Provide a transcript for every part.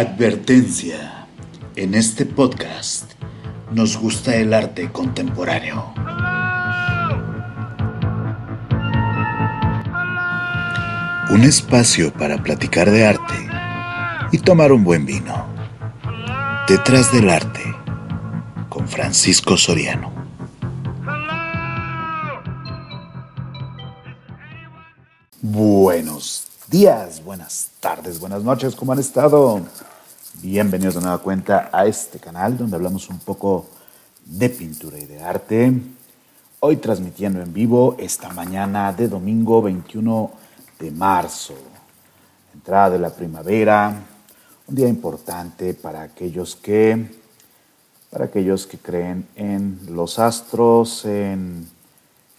Advertencia. En este podcast nos gusta el arte contemporáneo. Un espacio para platicar de arte y tomar un buen vino. Detrás del arte con Francisco Soriano. Buenos días, buenas tardes, buenas noches, ¿cómo han estado? Bienvenidos de nueva cuenta a este canal donde hablamos un poco de pintura y de arte. Hoy transmitiendo en vivo esta mañana de domingo 21 de marzo, entrada de la primavera, un día importante para aquellos que para aquellos que creen en los astros, en,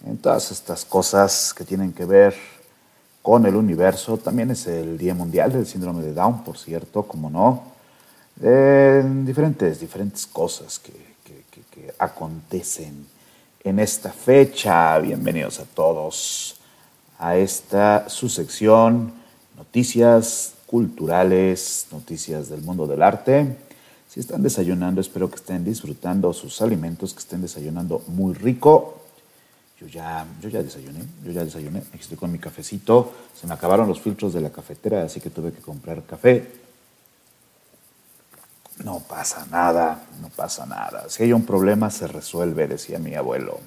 en todas estas cosas que tienen que ver con el universo. También es el Día Mundial del Síndrome de Down, por cierto, como no. Diferentes, diferentes cosas que, que, que, acontecen en esta fecha. Bienvenidos a todos a esta su sección, noticias culturales, noticias del mundo del arte. Si están desayunando, espero que estén disfrutando sus alimentos, que estén desayunando muy rico yo ya, yo ya desayuné, yo ya desayuné, estoy con mi cafecito, se me acabaron los filtros de la cafetera, así que tuve que comprar café. No pasa nada, no pasa nada. Si hay un problema, se resuelve, decía mi abuelo.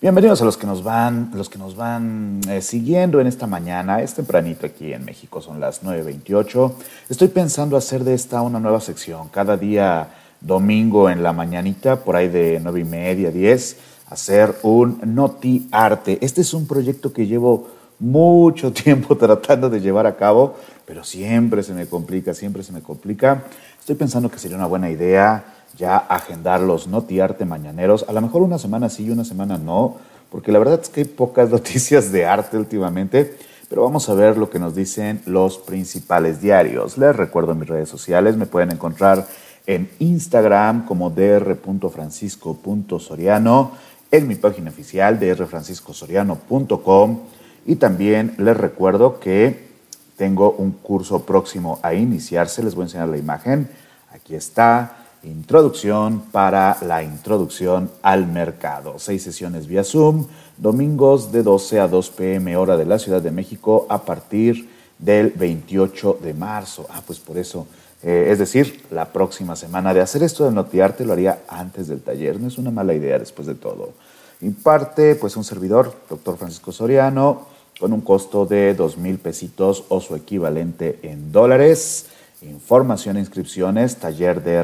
Bienvenidos a los que nos van, los que nos van eh, siguiendo en esta mañana. Es tempranito aquí en México, son las 9.28. Estoy pensando hacer de esta una nueva sección. Cada día domingo en la mañanita, por ahí de 9 y media, 10 hacer un Noti Arte. Este es un proyecto que llevo mucho tiempo tratando de llevar a cabo, pero siempre se me complica, siempre se me complica. Estoy pensando que sería una buena idea ya agendar los Noti Arte mañaneros. A lo mejor una semana sí y una semana no, porque la verdad es que hay pocas noticias de arte últimamente. Pero vamos a ver lo que nos dicen los principales diarios. Les recuerdo mis redes sociales, me pueden encontrar en Instagram como dr.francisco.soriano en mi página oficial de rfranciscosoriano.com y también les recuerdo que tengo un curso próximo a iniciarse. Les voy a enseñar la imagen. Aquí está. Introducción para la introducción al mercado. Seis sesiones vía Zoom, domingos de 12 a 2 pm hora de la Ciudad de México a partir del 28 de marzo. Ah, pues por eso eh, es decir, la próxima semana. De hacer esto de notearte lo haría antes del taller. No es una mala idea después de todo. Imparte pues un servidor, doctor Francisco Soriano, con un costo de dos mil pesitos o su equivalente en dólares. Información e inscripciones, taller de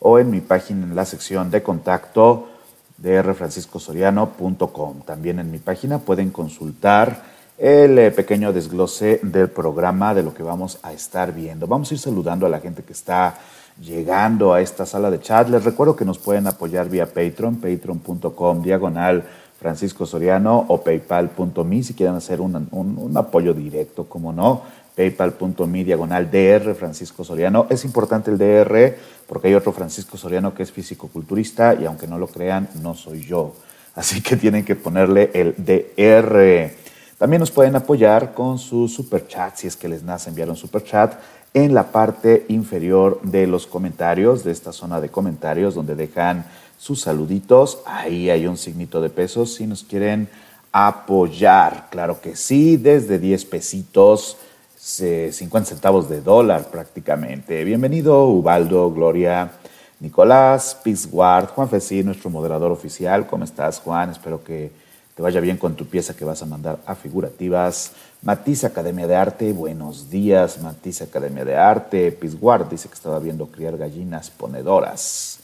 o en mi página en la sección de contacto de rfranciscosoriano.com. También en mi página pueden consultar el eh, pequeño desglose del programa de lo que vamos a estar viendo. Vamos a ir saludando a la gente que está llegando a esta sala de chat. Les recuerdo que nos pueden apoyar vía Patreon, patreon.com diagonal Francisco Soriano o paypal.me si quieren hacer un, un, apoyo directo, como no, paypal.me diagonal DR Francisco Soriano. Es importante el DR porque hay otro Francisco Soriano que es físico-culturista y aunque no lo crean, no soy yo. Así que tienen que ponerle el DR. También nos pueden apoyar con su super chat, si es que les nace enviar un super chat, en la parte inferior de los comentarios, de esta zona de comentarios, donde dejan sus saluditos. Ahí hay un signito de pesos si nos quieren apoyar. Claro que sí, desde 10 pesitos, 50 centavos de dólar prácticamente. Bienvenido, Ubaldo, Gloria, Nicolás, Pizguard, Juan Fesí, nuestro moderador oficial. ¿Cómo estás, Juan? Espero que te vaya bien con tu pieza que vas a mandar a figurativas. Matiz Academia de Arte, buenos días, Matiz Academia de Arte. Pisguard dice que estaba viendo criar gallinas ponedoras.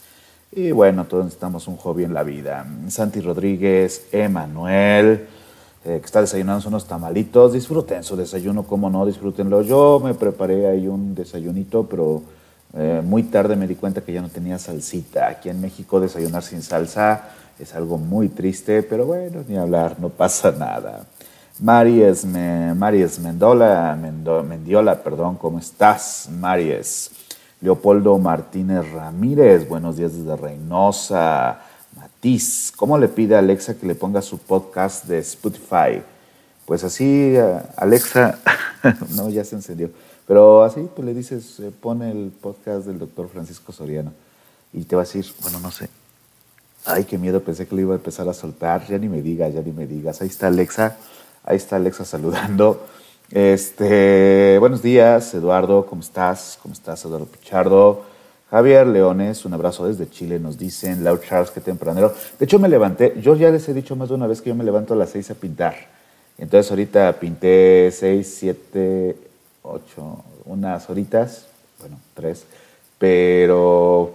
Y bueno, todos necesitamos un hobby en la vida. Santi Rodríguez, Emanuel, eh, que está desayunando unos tamalitos. Disfruten su desayuno, como no, disfrútenlo. Yo me preparé ahí un desayunito, pero eh, muy tarde me di cuenta que ya no tenía salsita. Aquí en México desayunar sin salsa es algo muy triste, pero bueno, ni hablar, no pasa nada. Maries, Maries Mendola, Mendiola, perdón, ¿cómo estás, Maries? Leopoldo Martínez Ramírez, buenos días desde Reynosa. Matiz, ¿cómo le pide a Alexa que le ponga su podcast de Spotify? pues así, Alexa, no, ya se encendió. Pero así, pues le dices, eh, pone el podcast del doctor Francisco Soriano y te va a decir, bueno, no sé. Ay, qué miedo, pensé que le iba a empezar a soltar. Ya ni me digas, ya ni me digas. Ahí está Alexa, ahí está Alexa saludando. Este, buenos días, Eduardo, ¿cómo estás? ¿Cómo estás, Eduardo Pichardo? Javier Leones, un abrazo desde Chile, nos dicen. Lau Charles, qué tempranero. De hecho, me levanté, yo ya les he dicho más de una vez que yo me levanto a las seis a pintar. Entonces, ahorita pinté seis, siete, ocho, unas horitas, bueno, tres, pero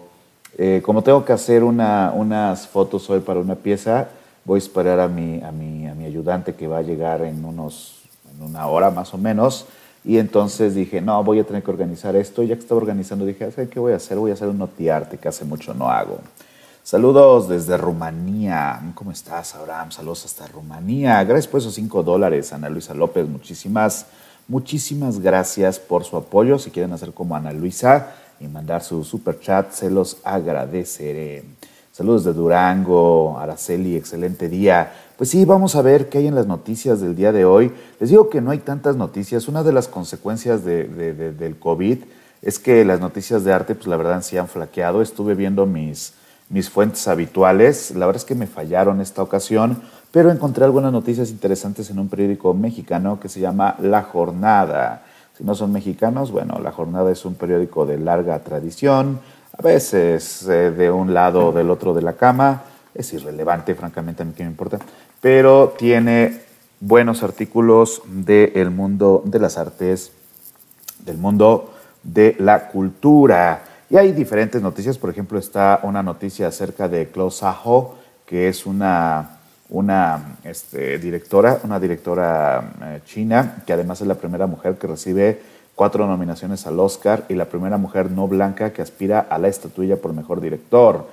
eh, como tengo que hacer unas fotos hoy para una pieza, voy a esperar a mi, a, mi, a mi ayudante que va a llegar en, unos, en una hora más o menos. Y entonces dije, no, voy a tener que organizar esto. Y ya que estaba organizando, dije, ¿qué voy a hacer? Voy a hacer un notiarte que hace mucho no hago. Saludos desde Rumanía. ¿Cómo estás, Abraham? Saludos hasta Rumanía. Gracias por esos cinco dólares, Ana Luisa López. Muchísimas Muchísimas gracias por su apoyo. Si quieren hacer como Ana Luisa y mandar su super chat, se los agradeceré. Saludos de Durango, Araceli, excelente día. Pues sí, vamos a ver qué hay en las noticias del día de hoy. Les digo que no hay tantas noticias. Una de las consecuencias del COVID es que las noticias de arte, pues la verdad sí han flaqueado. Estuve viendo mis, mis fuentes habituales. La verdad es que me fallaron esta ocasión pero encontré algunas noticias interesantes en un periódico mexicano que se llama La Jornada. Si no son mexicanos, bueno, La Jornada es un periódico de larga tradición, a veces eh, de un lado o del otro de la cama, es irrelevante, francamente, a mí que me importa, pero tiene buenos artículos del mundo de las artes, del mundo de la cultura. Y hay diferentes noticias, por ejemplo, está una noticia acerca de Klaus Saho, que es una una este, directora, una directora eh, china, que además es la primera mujer que recibe cuatro nominaciones al Oscar y la primera mujer no blanca que aspira a la estatuilla por mejor director.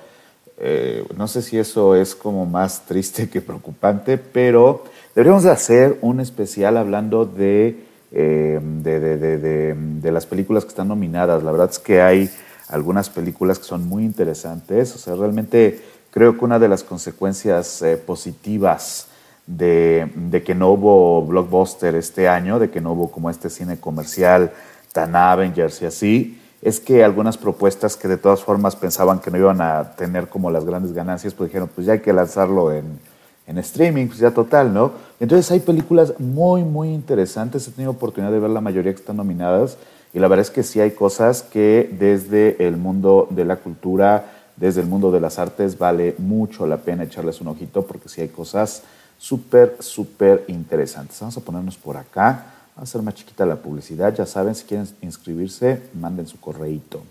Eh, no sé si eso es como más triste que preocupante, pero deberíamos de hacer un especial hablando de, eh, de, de, de, las películas que están nominadas. La verdad es que hay algunas películas que son muy interesantes. O sea, realmente Creo que una de las consecuencias eh, positivas de, que no hubo blockbuster este año, de que no hubo como este cine comercial tan Avengers y así, es que algunas propuestas que de todas formas pensaban que no iban a tener como las grandes ganancias, pues dijeron, pues ya hay que lanzarlo en, en streaming, pues ya total, ¿no? Entonces hay películas muy, muy interesantes, he tenido oportunidad de ver la mayoría que están nominadas y la verdad es que sí hay cosas que desde el mundo de la cultura, desde el mundo de las artes vale mucho la pena echarles un ojito porque sí hay cosas súper, súper interesantes. Vamos a ponernos por acá. Va a ser más chiquita la publicidad. Ya saben, si quieren inscribirse, manden su correíto.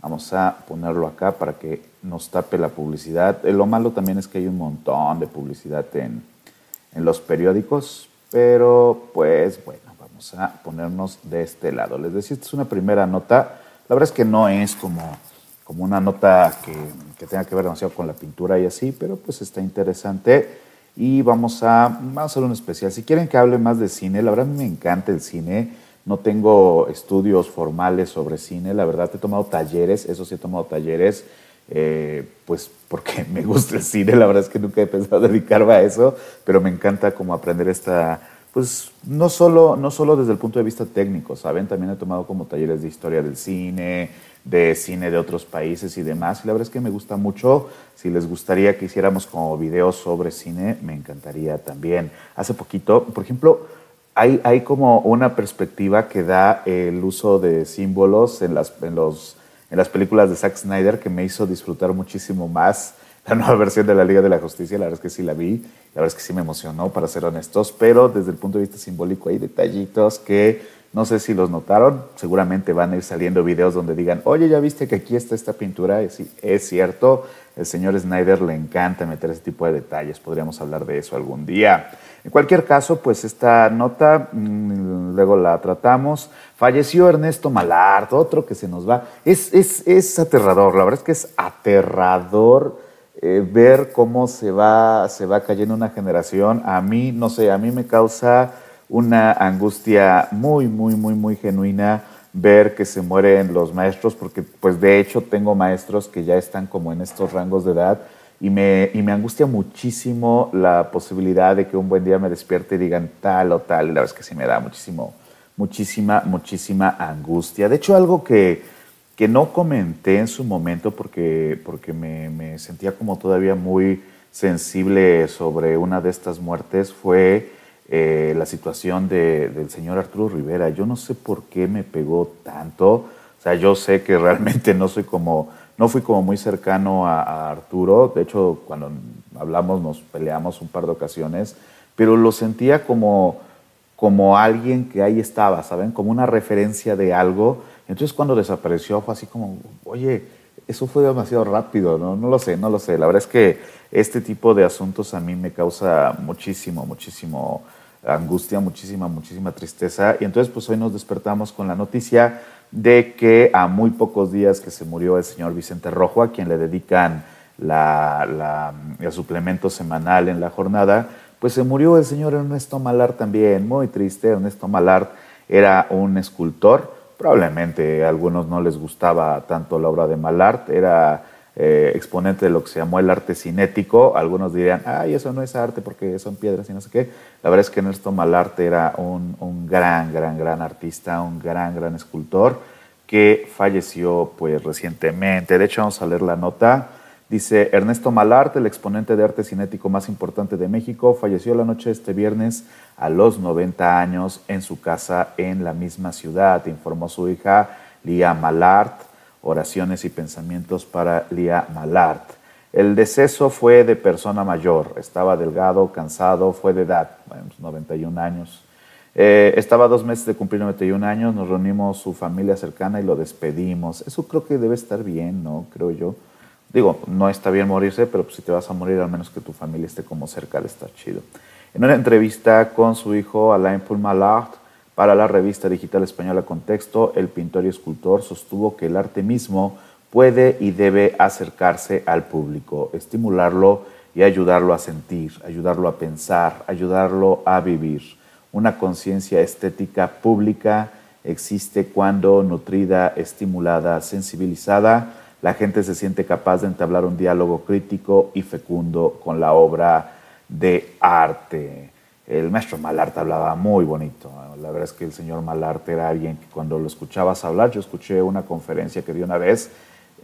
Vamos a ponerlo acá para que nos tape la publicidad. Eh, lo malo también es que hay un montón de publicidad en, en los periódicos, pero pues bueno, vamos a ponernos de este lado. Les decía, esta es una primera nota. La verdad es que no es como como una nota que, que, tenga que ver demasiado con la pintura y así, pero pues está interesante. Y vamos a, vamos a hacer un especial. Si quieren que hable más de cine, la verdad me encanta el cine. No tengo estudios formales sobre cine, la verdad he tomado talleres, eso sí he tomado talleres, eh, pues porque me gusta el cine, la verdad es que nunca he pensado dedicarme a eso, pero me encanta como aprender esta, pues no solo, no solo desde el punto de vista técnico, ¿saben? También he tomado como talleres de historia del cine, de cine de otros países y demás. Y la verdad es que me gusta mucho. Si les gustaría que hiciéramos como videos sobre cine, me encantaría también. Hace poquito, por ejemplo, hay, hay como una perspectiva que da el uso de símbolos en las, en, los, en las películas de Zack Snyder que me hizo disfrutar muchísimo más la nueva versión de la Liga de la Justicia. La verdad es que sí la vi, la verdad es que sí me emocionó, para ser honestos, pero desde el punto de vista simbólico hay detallitos que no sé si los notaron, seguramente van a ir saliendo videos donde digan, oye, ya viste que aquí está esta pintura. Sí, es cierto, el señor Snyder le encanta meter ese tipo de detalles, podríamos hablar de eso algún día. En cualquier caso, pues esta nota, mm, luego la tratamos. Falleció Ernesto Malard, otro que se nos va. Es, es, es aterrador, la verdad es que es aterrador eh, ver cómo se va, se va cayendo una generación. A mí, no sé, a mí me causa una angustia muy, muy, muy, muy genuina ver que se mueren los maestros, porque pues de hecho tengo maestros que ya están como en estos rangos de edad y me, y me angustia muchísimo la posibilidad de que un buen día me despierte y digan tal o tal. La verdad es que sí me da muchísimo, muchísima, muchísima angustia. De hecho, algo que, que no comenté en su momento porque, porque me, me, sentía como todavía muy sensible sobre una de estas muertes fue eh, la situación de, del señor Arturo Rivera. Yo no sé por qué me pegó tanto. O sea, yo sé que realmente no soy como no fui como muy cercano a, Arturo, de hecho cuando hablamos nos peleamos un par de ocasiones, pero lo sentía como, como alguien que ahí estaba, ¿saben? Como una referencia de algo. Entonces cuando desapareció fue así como, oye, eso fue demasiado rápido, ¿no? No lo sé, no lo sé. La verdad es que este tipo de asuntos a mí me causa muchísimo, muchísimo angustia, muchísima, muchísima tristeza. Y entonces pues hoy nos despertamos con la noticia de que a muy pocos días que se murió el señor Vicente Rojo, a quien le dedican la, el suplemento semanal en la jornada, pues se murió el señor Ernesto Malart también, muy triste. Ernesto Malart era un escultor, probablemente a algunos no les gustaba tanto la obra de Malart, era eh, exponente de lo que se llamó el arte cinético. Algunos dirían, ay, eso no es arte porque son piedras y no sé qué. La verdad es que Ernesto Malarte era un, gran, gran, gran artista, un gran, gran escultor que falleció pues recientemente. De hecho, vamos a leer la nota. Dice Ernesto Malarte, el exponente de arte cinético más importante de México, falleció la noche de este viernes a los 90 años en su casa en la misma ciudad, informó su hija Lía Malart oraciones y pensamientos para Lía Malart. El deceso fue de persona mayor, estaba delgado, cansado, fue de edad, bueno, 91 años. Eh, estaba dos meses de cumplir 91 años, nos reunimos su familia cercana y lo despedimos. Eso creo que debe estar bien, ¿no? Creo yo. Digo, no está bien morirse, pero pues si te vas a morir, al menos que tu familia esté como cerca, de estar chido. En una entrevista con su hijo Alain Paul Malart, para la revista digital española Contexto, el pintor y escultor sostuvo que el arte mismo puede y debe acercarse al público, estimularlo y ayudarlo a sentir, ayudarlo a pensar, ayudarlo a vivir. Una conciencia estética pública existe cuando nutrida, estimulada, sensibilizada, la gente se siente capaz de entablar un diálogo crítico y fecundo con la obra de arte el maestro Malarte hablaba muy bonito. La verdad es que el señor Malarte era alguien que cuando lo escuchabas hablar, yo escuché una conferencia que dio una vez,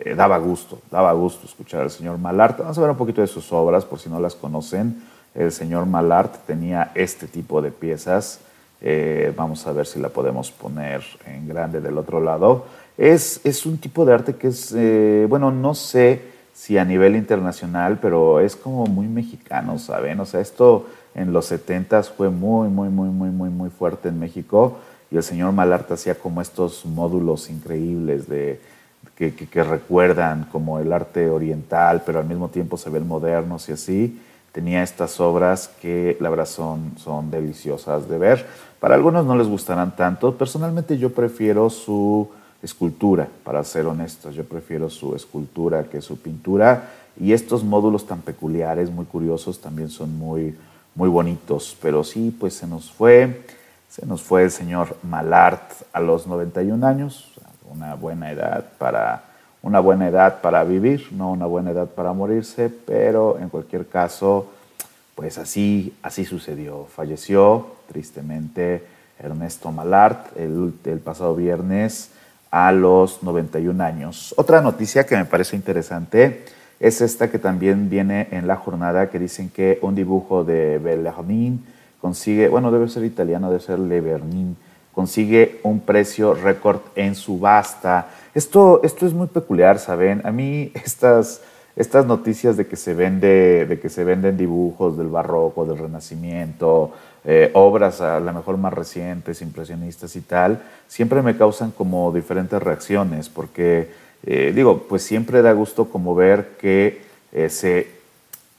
eh, daba gusto, daba gusto escuchar al señor Malarte. Vamos a ver un poquito de sus obras, por si no las conocen. El señor Malarte tenía este tipo de piezas. Eh, vamos a ver si la podemos poner en grande del otro lado. Es, es un tipo de arte que es, eh, bueno, no sé si a nivel internacional, pero es como muy mexicano, ¿saben? O sea, esto en los 70 fue muy, muy, muy, muy, muy, muy fuerte en México y el señor Malarte hacía como estos módulos increíbles de, que, que, recuerdan como el arte oriental, pero al mismo tiempo se ven modernos y así. Tenía estas obras que la verdad son, son deliciosas de ver. Para algunos no les gustarán tanto. Personalmente yo prefiero su escultura, para ser honestos. Yo prefiero su escultura que su pintura. Y estos módulos tan peculiares, muy curiosos, también son muy, muy bonitos, pero sí, pues se nos fue, se nos fue el señor Malart a los 91 años, una buena edad para una buena edad para vivir, no una buena edad para morirse, pero en cualquier caso, pues así, así sucedió. Falleció tristemente Ernesto Malart el, el pasado viernes a los 91 años. Otra noticia que me parece interesante es esta que también viene en la jornada que dicen que un dibujo de Bellarmin consigue, bueno, debe ser italiano, debe ser Levernin, consigue un precio récord en subasta. Esto, esto es muy peculiar, ¿saben? A mí estas, estas noticias de que, se vende, de que se venden dibujos del barroco, del renacimiento, eh, obras a lo mejor más recientes, impresionistas y tal, siempre me causan como diferentes reacciones, porque eh, digo, pues siempre da gusto como ver que eh, se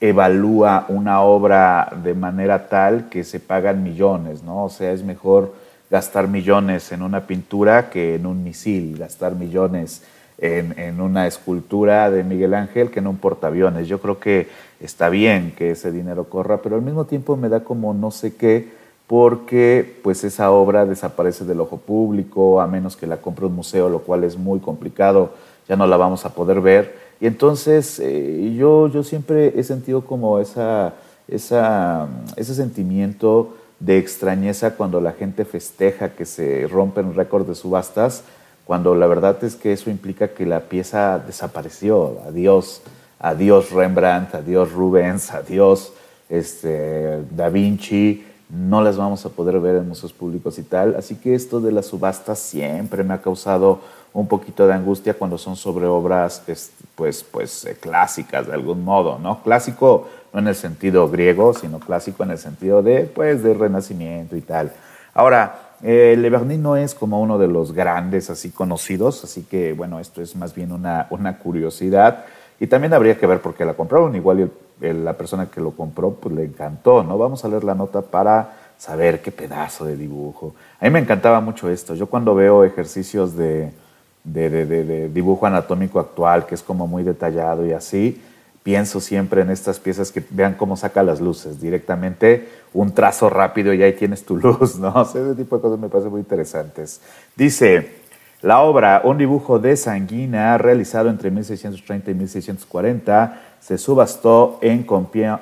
evalúa una obra de manera tal que se pagan millones, ¿no? O sea, es mejor gastar millones en una pintura que en un misil, gastar millones en, en, una escultura de Miguel Ángel que en un portaaviones. Yo creo que está bien que ese dinero corra, pero al mismo tiempo me da como no sé qué, porque pues esa obra desaparece del ojo público, a menos que la compre un museo, lo cual es muy complicado ya no la vamos a poder ver. Y entonces eh, yo, yo siempre he sentido como esa, esa, ese sentimiento de extrañeza cuando la gente festeja que se rompen récords de subastas, cuando la verdad es que eso implica que la pieza desapareció. Adiós, adiós Rembrandt, adiós Rubens, adiós este, Da Vinci, no las vamos a poder ver en museos públicos y tal. Así que esto de las subastas siempre me ha causado un poquito de angustia cuando son sobre obras pues, pues, eh, clásicas de algún modo, ¿no? Clásico no en el sentido griego, sino clásico en el sentido de, pues, de renacimiento y tal. Ahora, eh, Le Vernis no es como uno de los grandes así conocidos, así que bueno, esto es más bien una, una curiosidad y también habría que ver por qué la compraron, igual la persona que lo compró pues le encantó, ¿no? Vamos a leer la nota para saber qué pedazo de dibujo. A mí me encantaba mucho esto, yo cuando veo ejercicios de, de, dibujo anatómico actual, que es como muy detallado y así, pienso siempre en estas piezas que vean cómo saca las luces, directamente un trazo rápido y ahí tienes tu luz, ¿no? ese tipo de cosas me parecen muy interesantes. Dice, la obra, un dibujo de Sanguina realizado entre 1630 y 1640, se subastó en Compiègne,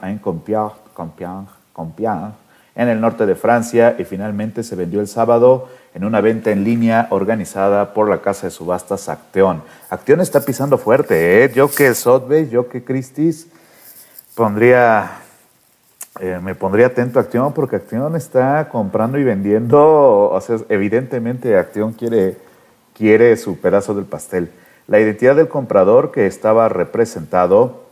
en el norte de Francia y finalmente se vendió el sábado en una venta en línea organizada por la casa de subastas Acteón. Acteón está pisando fuerte, ¿eh? Yo que Sotheby's, yo que Christie's, pondría, eh, me pondría atento a Acteón porque Acteón está comprando y vendiendo, o sea, evidentemente Acteón quiere, quiere su pedazo del pastel. La identidad del comprador que estaba representado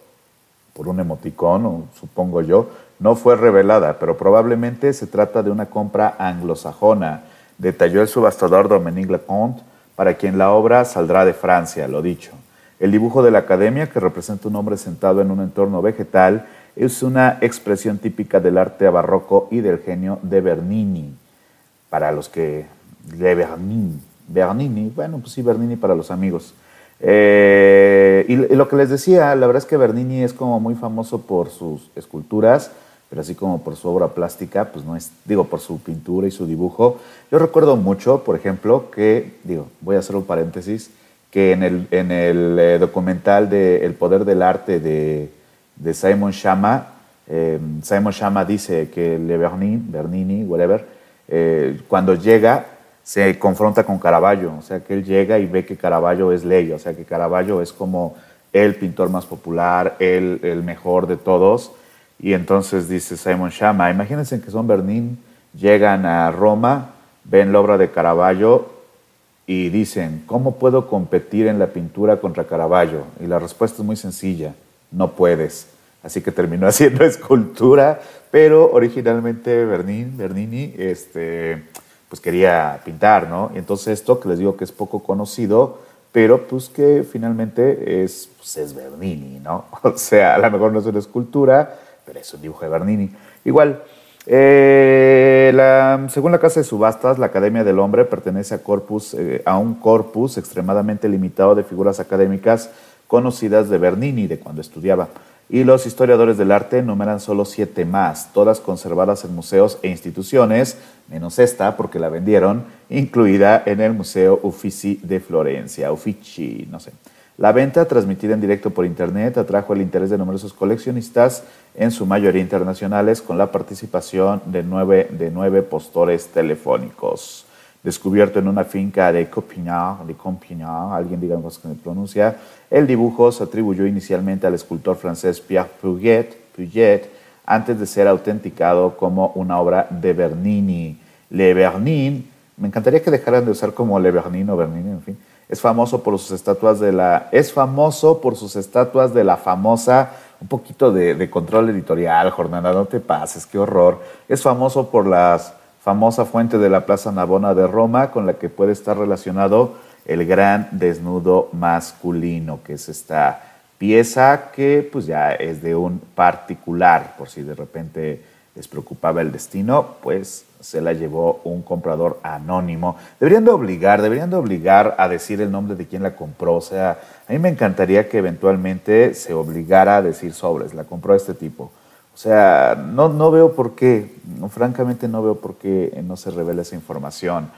por un emoticón, supongo yo, no fue revelada, pero probablemente se trata de una compra anglosajona, detalló el subastador Dominique Leconte, para quien la obra saldrá de Francia, lo dicho. El dibujo de la academia, que representa un hombre sentado en un entorno vegetal, es una expresión típica del arte barroco y del genio de Bernini. Para los que... De Bernini. Bernini, bueno, pues sí, Bernini para los amigos. Eh, y, lo que les decía, la verdad es que Bernini es como muy famoso por sus esculturas, pero así como por su obra plástica, pues no es, digo, por su pintura y su dibujo. Yo recuerdo mucho, por ejemplo, que, digo, voy a hacer un paréntesis, que en el, en el eh, documental de El Poder del Arte de, de Simon Shama, eh, Simon Shama dice que Le Bernini, Bernini whatever, eh, cuando llega se confronta con Caravaggio, o sea que él llega y ve que Caravaggio es ley, o sea que Caravaggio es como el pintor más popular, el, el mejor de todos, y entonces dice Simon Shama, imagínense que son Bernín, llegan a Roma, ven la obra de Caravaggio y dicen, ¿cómo puedo competir en la pintura contra Caravaggio? Y la respuesta es muy sencilla, no puedes. Así que terminó haciendo escultura, pero originalmente Bernin, Bernini este, pues quería pintar, ¿no? Y entonces esto que les digo que es poco conocido, pero pues que finalmente es, pues es Bernini, ¿no? O sea, a lo mejor no es una escultura, pero es un dibujo de Bernini. Igual, eh, según la Casa de Subastas, la Academia del Hombre pertenece a, corpus, eh, a un corpus extremadamente limitado de figuras académicas conocidas de Bernini, de cuando estudiaba. Y los historiadores del arte numeran solo siete más, todas conservadas en museos e instituciones, menos esta, porque la vendieron, incluida en el Museo Uffizi de Florencia, Uffizi, no sé. La venta, transmitida en directo por Internet, atrajo el interés de numerosos coleccionistas, en su mayoría internacionales, con la participación de nueve, de nueve postores telefónicos. Descubierto en una finca de Compiègne, de Compiègne, alguien diga cómo se pronuncia, el dibujo se atribuyó inicialmente al escultor francés Pierre Puget, Puget antes de ser autenticado como una obra de Bernini. Le Bernin, me encantaría que dejaran de usar como Le Bernin o Bernini, en fin, es famoso por sus estatuas de la, es famoso por sus estatuas de la famosa, un poquito de, control editorial, jornada, no te pases, qué horror. Es famoso por la famosa fuente de la Plaza Navona de Roma, con la que puede estar relacionado el gran desnudo masculino, que es esta pieza que pues ya es de un particular, por si de repente les preocupaba el destino, pues se la llevó un comprador anónimo. Deberían de obligar, deberían de obligar a decir el nombre de quien la compró. O sea, a mí me encantaría que eventualmente se obligara a decir sobres, la compró este tipo. O sea, no, no veo por qué, francamente no veo por qué no se revela esa información.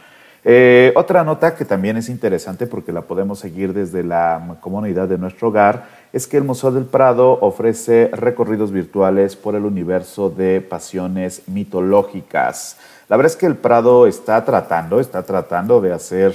Eh, otra nota que también es interesante porque la podemos seguir desde la comunidad de nuestro hogar es que el Museo del Prado ofrece recorridos virtuales por el universo de pasiones mitológicas. La verdad es que el Prado está tratando, está tratando de hacer,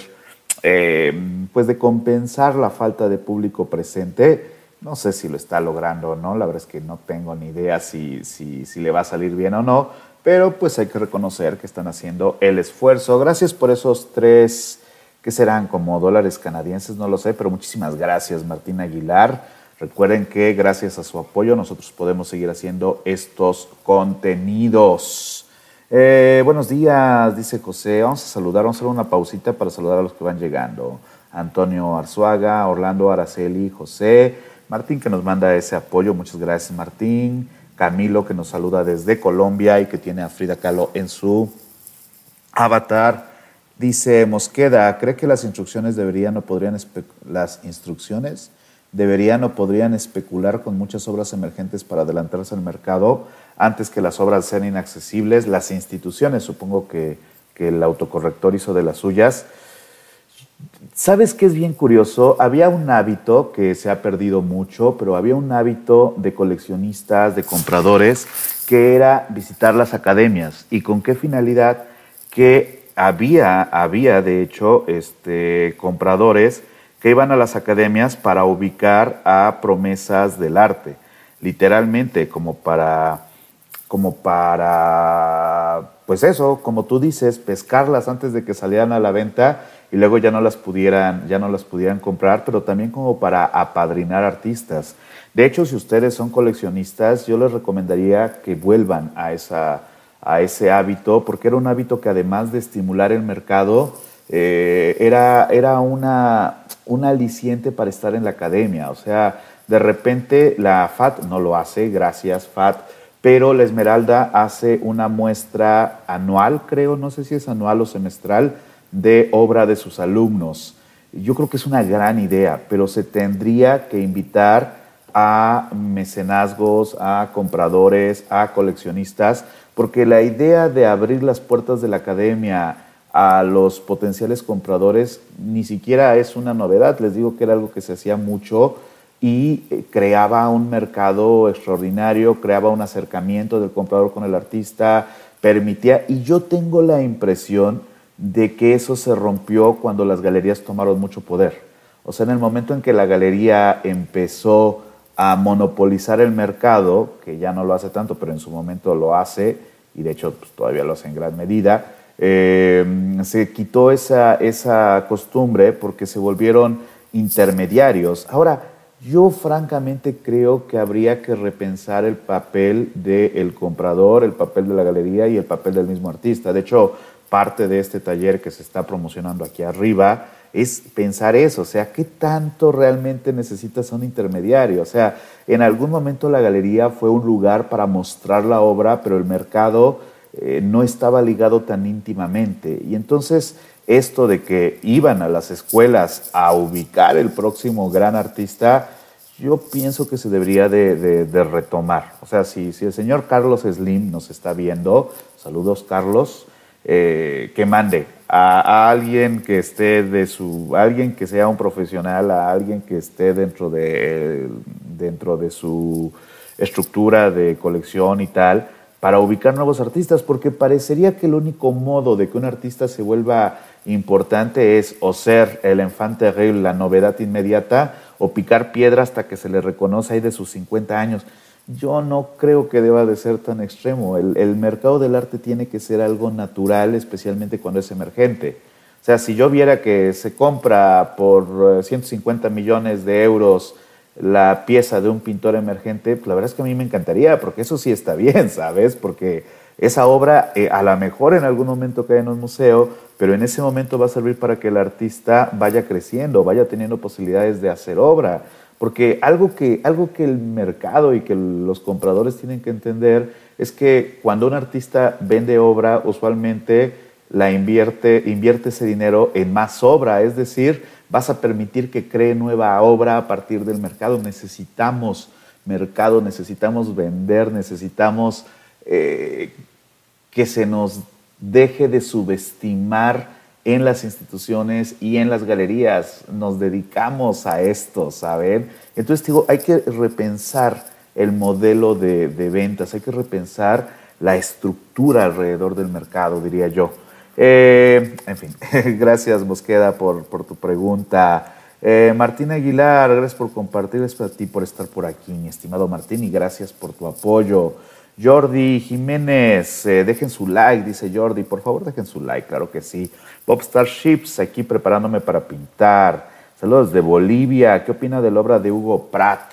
eh, pues de compensar la falta de público presente. No sé si lo está logrando o no, la verdad es que no tengo ni idea si, si, si le va a salir bien o no, pero pues hay que reconocer que están haciendo el esfuerzo. Gracias por esos tres, que serán como dólares canadienses, no lo sé, pero muchísimas gracias Martín Aguilar. Recuerden que gracias a su apoyo nosotros podemos seguir haciendo estos contenidos. Eh, buenos días, dice José. Vamos a saludar, vamos a hacer una pausita para saludar a los que van llegando. Antonio Arzuaga, Orlando Araceli, José, Martín que nos manda ese apoyo. Muchas gracias, Martín. Camilo, que nos saluda desde Colombia y que tiene a Frida Kahlo en su avatar. Dice Mosqueda, ¿cree que las instrucciones deberían o podrían las instrucciones deberían o podrían especular con muchas obras emergentes para adelantarse al mercado antes que las obras sean inaccesibles? Las instituciones, supongo que, que el autocorrector hizo de las suyas. ¿Sabes qué es bien curioso? Había un hábito que se ha perdido mucho, pero había un hábito de coleccionistas, de compradores, que era visitar las academias. ¿Y con qué finalidad? Que había, había de hecho, este, compradores que iban a las academias para ubicar a promesas del arte, literalmente, como para, como para, pues eso, como tú dices, pescarlas antes de que salieran a la venta y luego ya no las pudieran, ya no las pudieran comprar, pero también como para apadrinar artistas. De hecho, si ustedes son coleccionistas, yo les recomendaría que vuelvan a, esa, a ese hábito, porque era un hábito que además de estimular el mercado, eh, era, era una, un aliciente para estar en la academia. O sea, de repente la FAT no lo hace, gracias FAT, pero la Esmeralda hace una muestra anual, creo, no sé si es anual o semestral, de obra de sus alumnos. Yo creo que es una gran idea, pero se tendría que invitar a mecenazgos, a compradores, a coleccionistas, porque la idea de abrir las puertas de la academia a los potenciales compradores ni siquiera es una novedad. Les digo que era algo que se hacía mucho y eh, creaba un mercado extraordinario, creaba un acercamiento del comprador con el artista, permitía, y yo tengo la impresión de que eso se rompió cuando las galerías tomaron mucho poder. O sea, en el momento en que la galería empezó a monopolizar el mercado, que ya no lo hace tanto, pero en su momento lo hace, y de hecho pues, todavía lo hace en gran medida, eh, se quitó esa, esa costumbre porque se volvieron intermediarios. Ahora, yo francamente creo que habría que repensar el papel del comprador, el papel de la galería y el papel del mismo artista. De hecho, parte de este taller que se está promocionando aquí arriba es pensar eso, o sea, ¿qué tanto realmente necesitas un intermediario? O sea, en algún momento la galería fue un lugar para mostrar la obra, pero el mercado eh, no estaba ligado tan íntimamente. Y entonces esto de que iban a las escuelas a ubicar el próximo gran artista, yo pienso que se debería de, retomar. O sea, si, si el señor Carlos Slim nos está viendo, saludos Carlos, eh, que mande a, alguien que esté de su, alguien que sea un profesional, a alguien que esté dentro de, dentro de su estructura de colección y tal, para ubicar nuevos artistas, porque parecería que el único modo de que un artista se vuelva importante es o ser el infante rey, la novedad inmediata, o picar piedra hasta que se le reconoce ahí de sus 50 años yo no creo que deba de ser tan extremo. El, mercado del arte tiene que ser algo natural, especialmente cuando es emergente. O sea, si yo viera que se compra por 150 eh, millones de euros la pieza de un pintor emergente, pues la verdad es que a mí me encantaría, porque eso sí está bien, ¿sabes? Porque esa obra eh, a lo mejor en algún momento cae en un museo, pero en ese momento va a servir para que el artista vaya creciendo, vaya teniendo posibilidades de hacer obra. Porque algo que, algo que el mercado y que los compradores tienen que entender es que cuando un artista vende obra, usualmente la invierte, invierte ese dinero en más obra, es decir, vas a permitir que cree nueva obra a partir del mercado. Necesitamos mercado, necesitamos vender, necesitamos eh, que se nos deje de subestimar en las instituciones y en las galerías. Nos dedicamos a esto, ¿saben? Entonces digo, hay que repensar el modelo de, ventas, hay que repensar la estructura alrededor del mercado, diría yo. Eh, en fin, gracias Mosqueda por, tu pregunta. Eh, Martín Aguilar, gracias por compartir, es para ti por estar por aquí, mi estimado Martín, y gracias por tu apoyo. Jordi Jiménez, eh, dejen su like, dice Jordi, por favor dejen su like, claro que sí. Popstar Ships, aquí preparándome para pintar. Saludos de Bolivia, ¿qué opina de la obra de Hugo Pratt?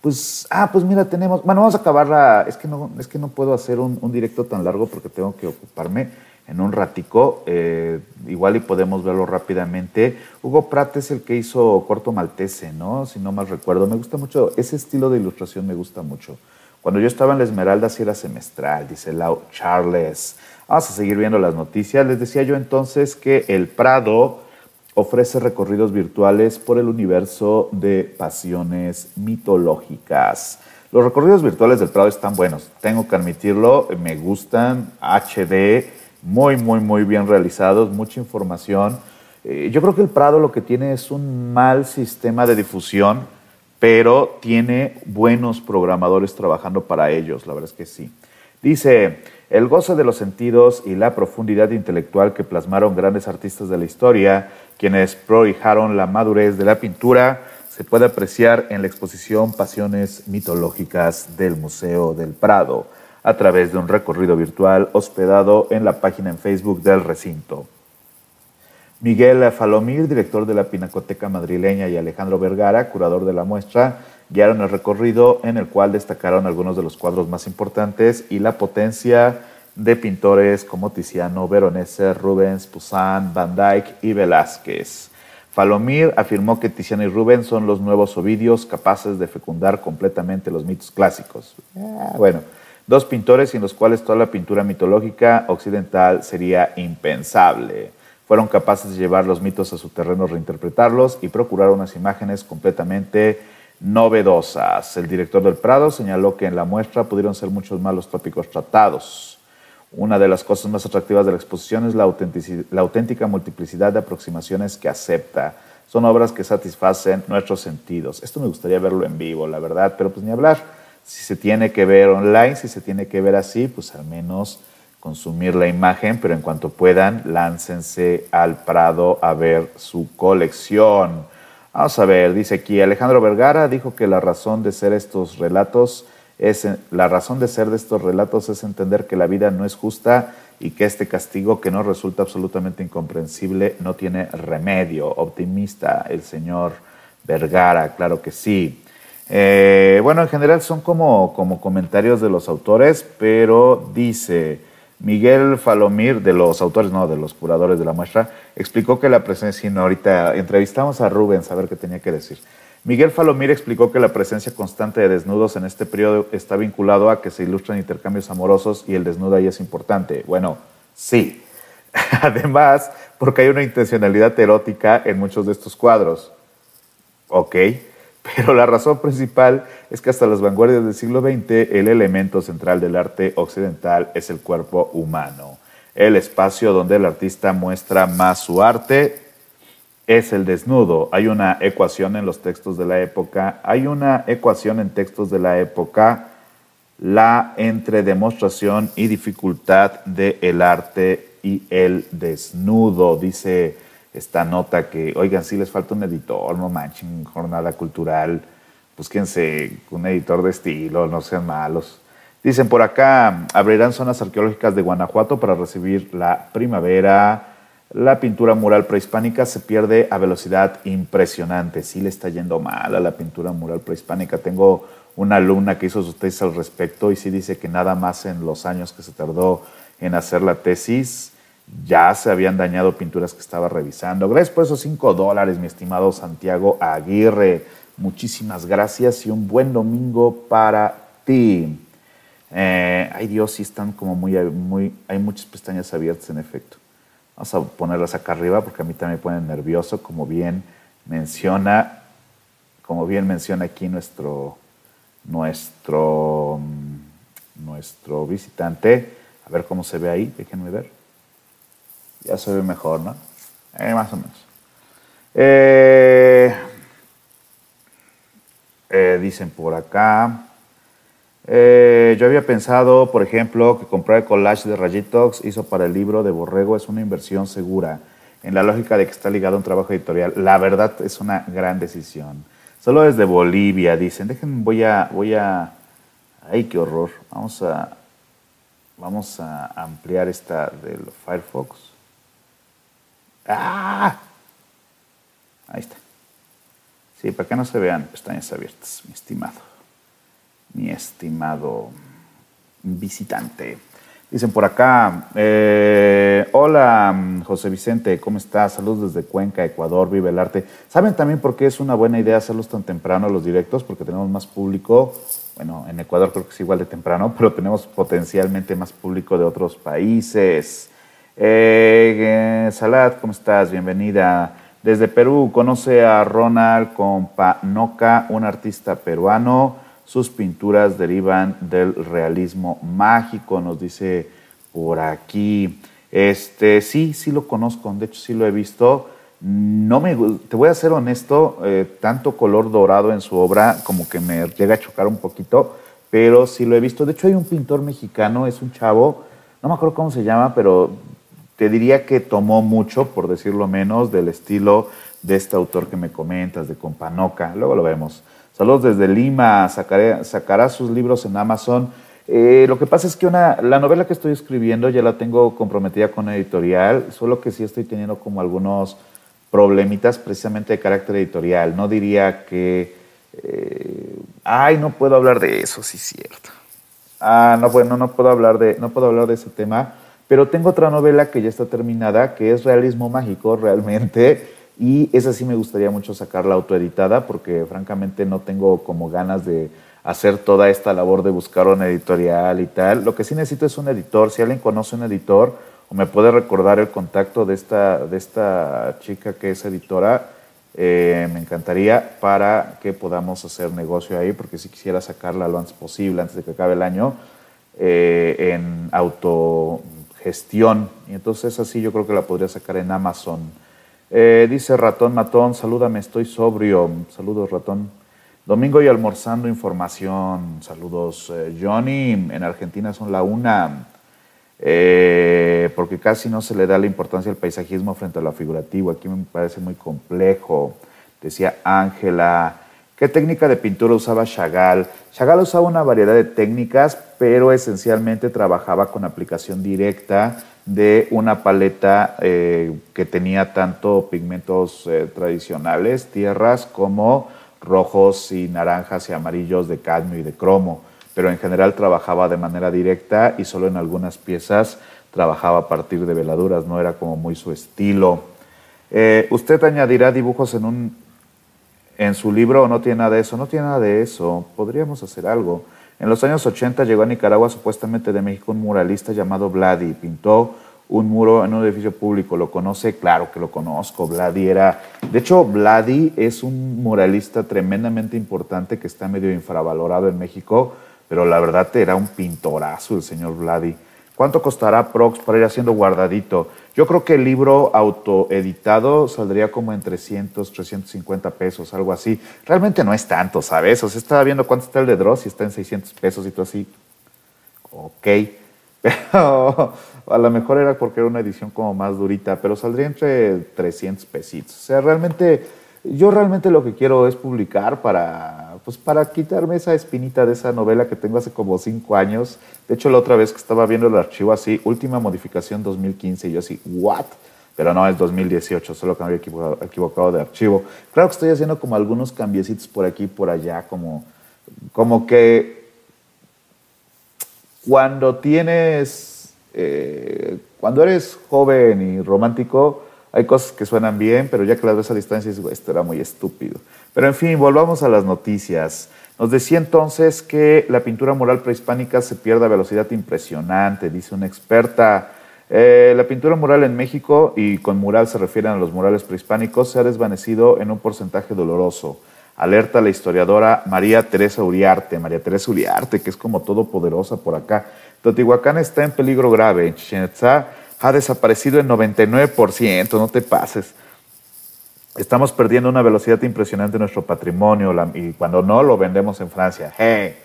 Pues, ah, pues mira, tenemos, bueno, vamos a acabarla, es que no, es que no puedo hacer un, un directo tan largo porque tengo que ocuparme en un ratico, eh, igual y podemos verlo rápidamente. Hugo Pratt es el que hizo Corto Maltese, ¿no? Si no mal recuerdo. Me gusta mucho, ese estilo de ilustración me gusta mucho. Cuando yo estaba en la Esmeralda sí era semestral, dice Lau Charles. Vamos a seguir viendo las noticias. Les decía yo entonces que el Prado ofrece recorridos virtuales por el universo de pasiones mitológicas. Los recorridos virtuales del Prado están buenos, tengo que admitirlo, me gustan, HD, muy, muy, muy bien realizados, mucha información. Eh, yo creo que el Prado lo que tiene es un mal sistema de difusión, pero tiene buenos programadores trabajando para ellos, la verdad es que sí. Dice, el goce de los sentidos y la profundidad intelectual que plasmaron grandes artistas de la historia, quienes prolijaron la madurez de la pintura, se puede apreciar en la exposición Pasiones Mitológicas del Museo del Prado a través de un recorrido virtual hospedado en la página en Facebook del recinto. Miguel Falomir, director de la Pinacoteca Madrileña, y Alejandro Vergara, curador de la muestra, guiaron el recorrido en el cual destacaron algunos de los cuadros más importantes y la potencia de pintores como Tiziano, Veronese, Rubens, Poussin, Van Dyck y Velázquez. Falomir afirmó que Tiziano y Rubens son los nuevos Ovidios capaces de fecundar completamente los mitos clásicos. Ah, bueno, dos pintores sin los cuales toda la pintura mitológica occidental sería impensable. Fueron capaces de llevar los mitos a su terreno, reinterpretarlos y procurar unas imágenes completamente novedosas. El director del Prado señaló que en la muestra pudieron ser muchos más los tópicos tratados. Una de las cosas más atractivas de la exposición es la, la auténtica multiplicidad de aproximaciones que acepta. Son obras que satisfacen nuestros sentidos. Esto me gustaría verlo en vivo, la verdad, pero pues ni hablar si se tiene que ver online, si se tiene que ver así, pues al menos consumir la imagen, pero en cuanto puedan, láncense al Prado a ver su colección. Vamos a ver, dice aquí Alejandro Vergara dijo que la razón de ser estos relatos es la razón de ser de estos relatos es entender que la vida no es justa y que este castigo que nos resulta absolutamente incomprensible no tiene remedio. Optimista el señor Vergara, claro que sí. Eh, bueno, en general son como, como comentarios de los autores, pero dice Miguel Falomir, de los autores, no, de los curadores de la muestra, explicó que la presencia, no, ahorita entrevistamos a Rubens a ver qué tenía que decir. Miguel Falomir explicó que la presencia constante de desnudos en este periodo está vinculado a que se ilustran intercambios amorosos y el desnudo ahí es importante. Bueno, sí. Además, porque hay una intencionalidad erótica en muchos de estos cuadros. Ok. Pero la razón principal es que hasta las vanguardias del siglo XX el elemento central del arte occidental es el cuerpo humano. El espacio donde el artista muestra más su arte es el desnudo. Hay una ecuación en los textos de la época, hay una ecuación en textos de la época, la entre demostración y dificultad del arte y el desnudo, dice esta nota que, oigan, si les falta un editor, no manchen, jornada cultural, búsquense un editor de estilo, no sean malos. Dicen por acá, abrirán zonas arqueológicas de Guanajuato para recibir la primavera. La pintura mural prehispánica se pierde a velocidad impresionante. Sí le está yendo mal a la pintura mural prehispánica. Tengo una alumna que hizo sus tesis al respecto y sí dice que nada más en los años que se tardó en hacer la tesis, ya se habían dañado pinturas que estaba revisando. Gracias por esos cinco dólares, mi estimado Santiago Aguirre. Muchísimas gracias y un buen domingo para ti. Eh, ay Dios, sí están como muy, muy, hay muchas pestañas abiertas en efecto. Vamos a ponerlas acá arriba porque a mí también me ponen nervioso, como bien menciona, como bien menciona aquí nuestro, nuestro, mm, nuestro visitante. A ver cómo se ve ahí, déjenme ver. Ya se ve mejor, ¿no? Eh, más o menos. Eh, eh, dicen por acá. yo había pensado, por ejemplo, que comprar el collage de Rayitox hizo para el libro de Borrego es una inversión segura, en la lógica de que está ligado a un trabajo editorial. La verdad es una gran decisión. Solo desde Bolivia, dicen. Déjenme, voy a, voy a. Ay, qué horror. Vamos a, vamos a ampliar esta del Firefox. ¡Ah! Ahí está. Sí, para que no se vean pestañas abiertas, mi estimado. Mi estimado visitante. Dicen por acá, eh, hola José Vicente, ¿cómo estás? Saludos desde Cuenca, Ecuador, vive el arte. ¿Saben también por qué es una buena idea hacerlos tan temprano los directos? Porque tenemos más público, bueno, en Ecuador creo que es igual de temprano, pero tenemos potencialmente más público de otros países. Eh, Salad, ¿cómo estás? Bienvenida. Desde Perú, conoce a Ronald Companoca, un artista peruano sus pinturas derivan del realismo mágico, nos dice por aquí. Este, sí, sí lo conozco, de hecho sí lo he visto. No me, te voy a ser honesto, eh, tanto color dorado en su obra como que me llega a chocar un poquito, pero sí lo he visto. De hecho hay un pintor mexicano, es un chavo, no me acuerdo cómo se llama, pero te diría que tomó mucho, por decirlo menos, del estilo de este autor que me comentas, de Companoca. Luego lo vemos. Saludos desde Lima, sacará sus libros en Amazon. Eh, lo que pasa es que una, la novela que estoy escribiendo ya la tengo comprometida con editorial, solo que sí estoy teniendo como algunos problemitas precisamente de carácter editorial. No diría que... Eh, ay, no puedo hablar de eso, sí es cierto. Ah, no, bueno, no puedo hablar de, no puedo hablar de ese tema, pero tengo otra novela que ya está terminada, que es realismo mágico realmente, y esa sí me gustaría mucho sacarla autoeditada porque francamente no tengo como ganas de hacer toda esta labor de buscar una editorial y tal. Lo que sí necesito es un editor. Si alguien conoce un editor o me puede recordar el contacto de esta, de esta chica que es editora, eh, me encantaría para que podamos hacer negocio ahí, porque si quisiera sacarla lo antes posible, antes de que acabe el año, eh, en autogestión. Y entonces así yo creo que la podría sacar en Amazon. Eh, dice Ratón Matón, salúdame, estoy sobrio. Saludos, Ratón. Domingo y almorzando información. Saludos, eh, Johnny. En Argentina son la una. Eh, porque casi no se le da la importancia al paisajismo frente a lo figurativo. Aquí me parece muy complejo. Decía Ángela. ¿Qué técnica de pintura usaba Chagall? Chagall usaba una variedad de técnicas, pero esencialmente trabajaba con aplicación directa de una paleta eh, que tenía tanto pigmentos eh, tradicionales, tierras, como rojos y naranjas y amarillos de cadmio y de cromo, pero en general trabajaba de manera directa y solo en algunas piezas trabajaba a partir de veladuras, no era como muy su estilo. Eh, ¿Usted añadirá dibujos en, un, en su libro no tiene nada de eso? No tiene nada de eso, podríamos hacer algo. En los años 80 llegó a Nicaragua supuestamente de México un muralista llamado Vladi. Pintó un muro en un edificio público. ¿Lo conoce? Claro que lo conozco. Vladi era... De hecho, Vladi es un muralista tremendamente importante que está medio infravalorado en México, pero la verdad era un pintorazo el señor Vladi. ¿Cuánto costará Prox para ir haciendo guardadito? Yo creo que el libro autoeditado saldría como en 300, 350 pesos, algo así. Realmente no es tanto, ¿sabes? O sea, estaba viendo cuánto está el de Dross y está en 600 pesos y todo así. Ok. Pero a lo mejor era porque era una edición como más durita, pero saldría entre 300 pesitos. O sea, realmente, yo realmente lo que quiero es publicar para, pues para quitarme esa espinita de esa novela que tengo hace como cinco años. De hecho, la otra vez que estaba viendo el archivo así, última modificación 2015, y yo así, ¿what? Pero no, es 2018, solo que me había equivocado, de archivo. Claro que estoy haciendo como algunos cambiecitos por aquí y por allá, como, como que cuando tienes eh, cuando eres joven y romántico, hay cosas que suenan bien, pero ya que las ves a distancia, dices, esto era muy estúpido. Pero en fin, volvamos a las noticias. Nos decía entonces que la pintura mural prehispánica se pierde a velocidad impresionante, dice una experta. Eh, la pintura mural en México, y con mural se refieren a los murales prehispánicos, se ha desvanecido en un porcentaje doloroso. Alerta la historiadora María Teresa Uriarte, María Teresa Uriarte, que es como todopoderosa por acá. Teotihuacán está en peligro grave. En Chichen Itza ha desaparecido en 99%, no te pases. Estamos perdiendo una velocidad impresionante en nuestro patrimonio y cuando no lo vendemos en Francia. Hey.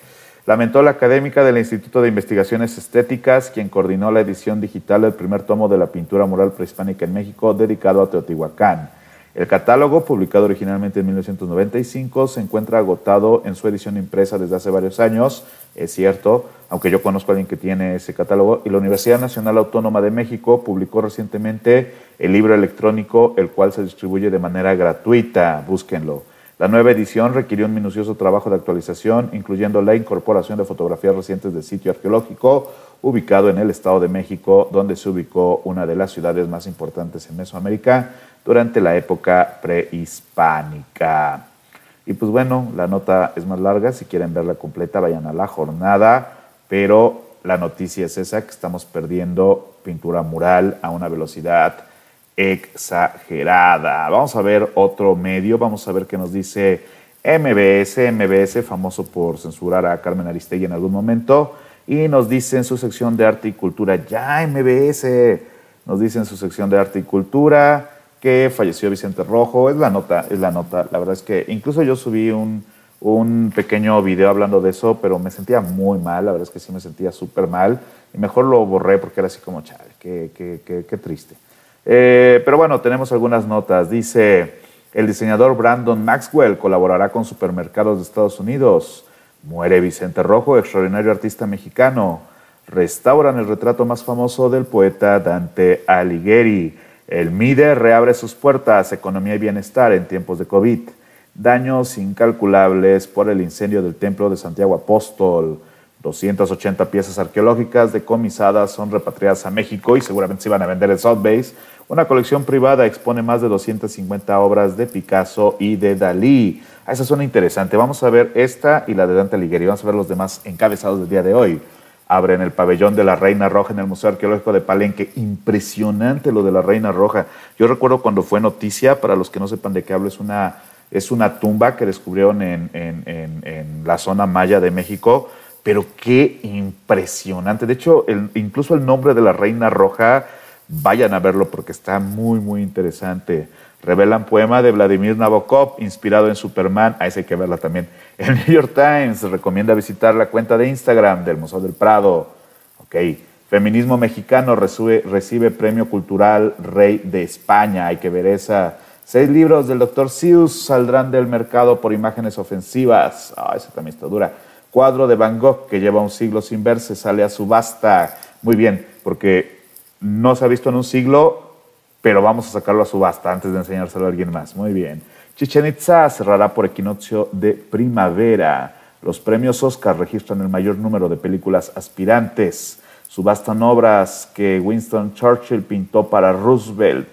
Lamentó la académica del Instituto de Investigaciones Estéticas, quien coordinó la edición digital del primer tomo de la pintura mural prehispánica en México dedicado a Teotihuacán. El catálogo, publicado originalmente en 1995, se encuentra agotado en su edición impresa desde hace varios años, es cierto, aunque yo conozco a alguien que tiene ese catálogo, y la Universidad Nacional Autónoma de México publicó recientemente el libro electrónico, el cual se distribuye de manera gratuita, búsquenlo. La nueva edición requirió un minucioso trabajo de actualización, incluyendo la incorporación de fotografías recientes del sitio arqueológico ubicado en el Estado de México, donde se ubicó una de las ciudades más importantes en Mesoamérica, durante la época prehispánica. Y pues bueno, la nota es más larga, si quieren verla completa vayan a la jornada, pero la noticia es esa, que estamos perdiendo pintura mural a una velocidad exagerada. Vamos a ver otro medio, vamos a ver qué nos dice MBS, MBS famoso por censurar a Carmen Aristegui en algún momento, y nos dice en su sección de arte y cultura, ya MBS, nos dice en su sección de arte y cultura, que falleció Vicente Rojo. Es la nota, es la nota. La verdad es que incluso yo subí un, un pequeño video hablando de eso, pero me sentía muy mal. La verdad es que sí me sentía súper mal. Y mejor lo borré porque era así como, chale, qué, qué, qué, qué triste. Eh, pero bueno, tenemos algunas notas. Dice, el diseñador Brandon Maxwell colaborará con supermercados de Estados Unidos. Muere Vicente Rojo, extraordinario artista mexicano. Restauran el retrato más famoso del poeta Dante Alighieri. El MIDE reabre sus puertas, economía y bienestar en tiempos de COVID. Daños incalculables por el incendio del Templo de Santiago Apóstol. 280 piezas arqueológicas decomisadas son repatriadas a México y seguramente se van a vender en Sotheby's. Una colección privada expone más de 250 obras de Picasso y de Dalí. Ah, esa suena interesante. Vamos a ver esta y la de Dante Alighieri. Vamos a ver los demás encabezados del día de hoy abren el pabellón de la Reina Roja en el Museo Arqueológico de Palenque. Impresionante lo de la Reina Roja. Yo recuerdo cuando fue noticia, para los que no sepan de qué hablo, es una, es una tumba que descubrieron en, en, la zona maya de México, pero qué impresionante. De hecho, incluso el nombre de la Reina Roja, vayan a verlo porque está muy, muy interesante. Revelan poema de Vladimir Nabokov, inspirado en Superman. A ese hay que verla también. El New York Times recomienda visitar la cuenta de Instagram del Museo del Prado. Ok. Feminismo mexicano recibe premio cultural Rey de España. Hay que ver esa. Seis libros del Dr. Seuss saldrán del mercado por imágenes ofensivas. Ah, esa también está dura. Cuadro de Van Gogh que lleva un siglo sin verse sale a subasta. Muy bien, porque no se ha visto en un siglo pero vamos a sacarlo a subasta antes de enseñárselo a alguien más. Muy bien. Chichen Itza cerrará por equinoccio de primavera. Los premios Oscar registran el mayor número de películas aspirantes. Subastan obras que Winston Churchill pintó para Roosevelt.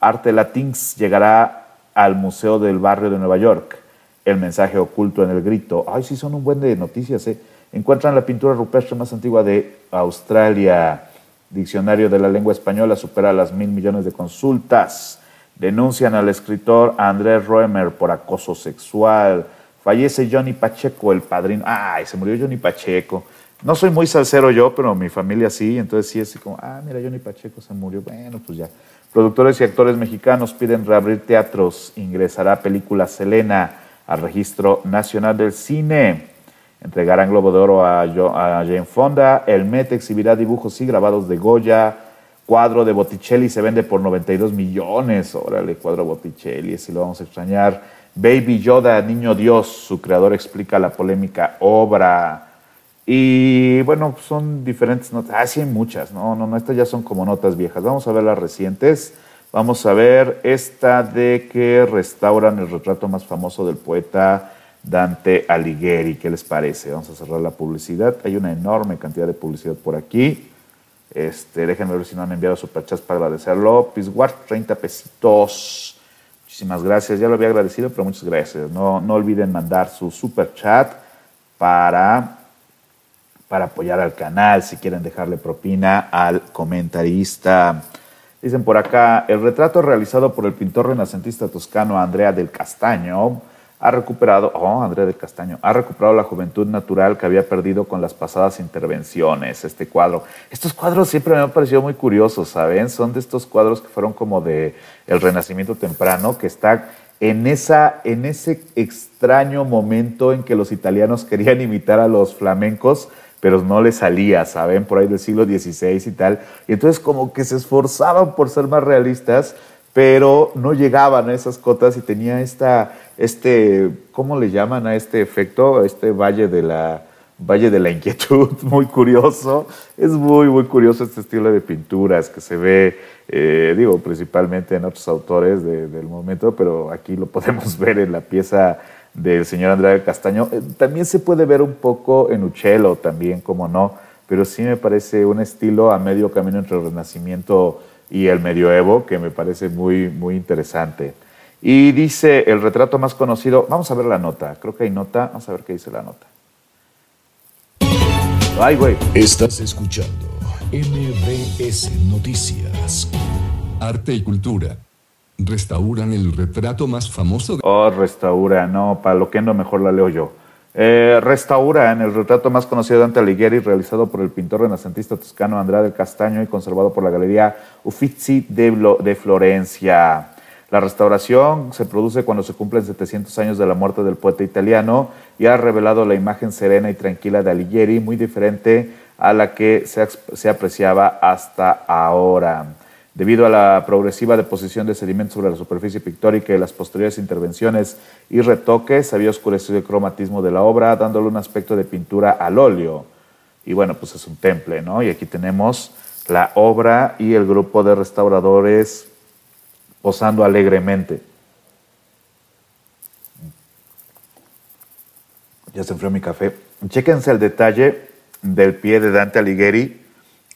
Arte Latins llegará al Museo del Barrio de Nueva York. El mensaje oculto en el grito. Ay, sí, son un buen de noticias. ¿eh? Encuentran la pintura rupestre más antigua de Australia. Diccionario de la Lengua Española supera las mil millones de consultas. Denuncian al escritor Andrés Roemer por acoso sexual. Fallece Johnny Pacheco, el padrino. Ay, se murió Johnny Pacheco. No soy muy salsero yo, pero mi familia sí. Entonces sí, es como, ah, mira, Johnny Pacheco se murió. Bueno, pues ya. Productores y actores mexicanos piden reabrir teatros. Ingresará película Selena al Registro Nacional del Cine. Entregarán Globo de Oro a, Jane Fonda. El Met exhibirá dibujos y grabados de Goya. Cuadro de Botticelli se vende por 92 millones. Órale, cuadro Botticelli, ese lo vamos a extrañar. Baby Yoda, Niño Dios, su creador explica la polémica obra. Y bueno, son diferentes notas. Ah, sí hay muchas. No, no, no, estas ya son como notas viejas. Vamos a ver las recientes. Vamos a ver esta de que restauran el retrato más famoso del poeta Dante Alighieri. ¿Qué les parece? Vamos a cerrar la publicidad. Hay una enorme cantidad de publicidad por aquí. Este, déjenme ver si no han enviado superchats para agradecerlo. Piswart, 30 pesitos. Muchísimas gracias. Ya lo había agradecido, pero muchas gracias. No, no olviden mandar su superchat para, para apoyar al canal. Si quieren dejarle propina al comentarista. Dicen por acá, el retrato realizado por el pintor renacentista toscano Andrea del Castaño ha recuperado, oh, Andrea del Castaño, ha recuperado la juventud natural que había perdido con las pasadas intervenciones, este cuadro. Estos cuadros siempre me han parecido muy curiosos, ¿saben? Son de estos cuadros que fueron como de el Renacimiento temprano, que está en, esa, en ese extraño momento en que los italianos querían imitar a los flamencos, pero no les salía, ¿saben? Por ahí del siglo XVI y tal. Y entonces como que se esforzaban por ser más realistas, pero no llegaban a esas cotas y tenía esta, este, ¿cómo le llaman a este efecto? Este valle de la, valle de la inquietud, muy curioso. Es muy, muy curioso este estilo de pinturas que se ve, eh, digo, principalmente en otros autores del momento, pero aquí lo podemos ver en la pieza del señor Andrea Castaño. Eh, también se puede ver un poco en Uccello, también, como no, pero sí me parece un estilo a medio camino entre el Renacimiento y el medioevo que me parece muy, muy interesante. Y dice el retrato más conocido, vamos a ver la nota, creo que hay nota, vamos a ver qué dice la nota. Ay, güey. Estás escuchando MBS Noticias. Arte y cultura. Restauran el retrato más famoso de... Oh, restaura, no, para lo que no, mejor la leo yo. Eh, restaura en el retrato más conocido de Dante Alighieri, realizado por el pintor renacentista toscano Andrea del Castaño y conservado por la Galería Uffizi de, Florencia. La restauración se produce cuando se cumplen 700 años de la muerte del poeta italiano y ha revelado la imagen serena y tranquila de Alighieri, muy diferente a la que se apreciaba hasta ahora. Debido a la progresiva deposición de sedimentos sobre la superficie pictórica y las posteriores intervenciones y retoques, había oscurecido el cromatismo de la obra, dándole un aspecto de pintura al óleo. Y bueno, pues es un temple, ¿no? Y aquí tenemos la obra y el grupo de restauradores posando alegremente. Ya se enfrió mi café. Chéquense el detalle del pie de Dante Alighieri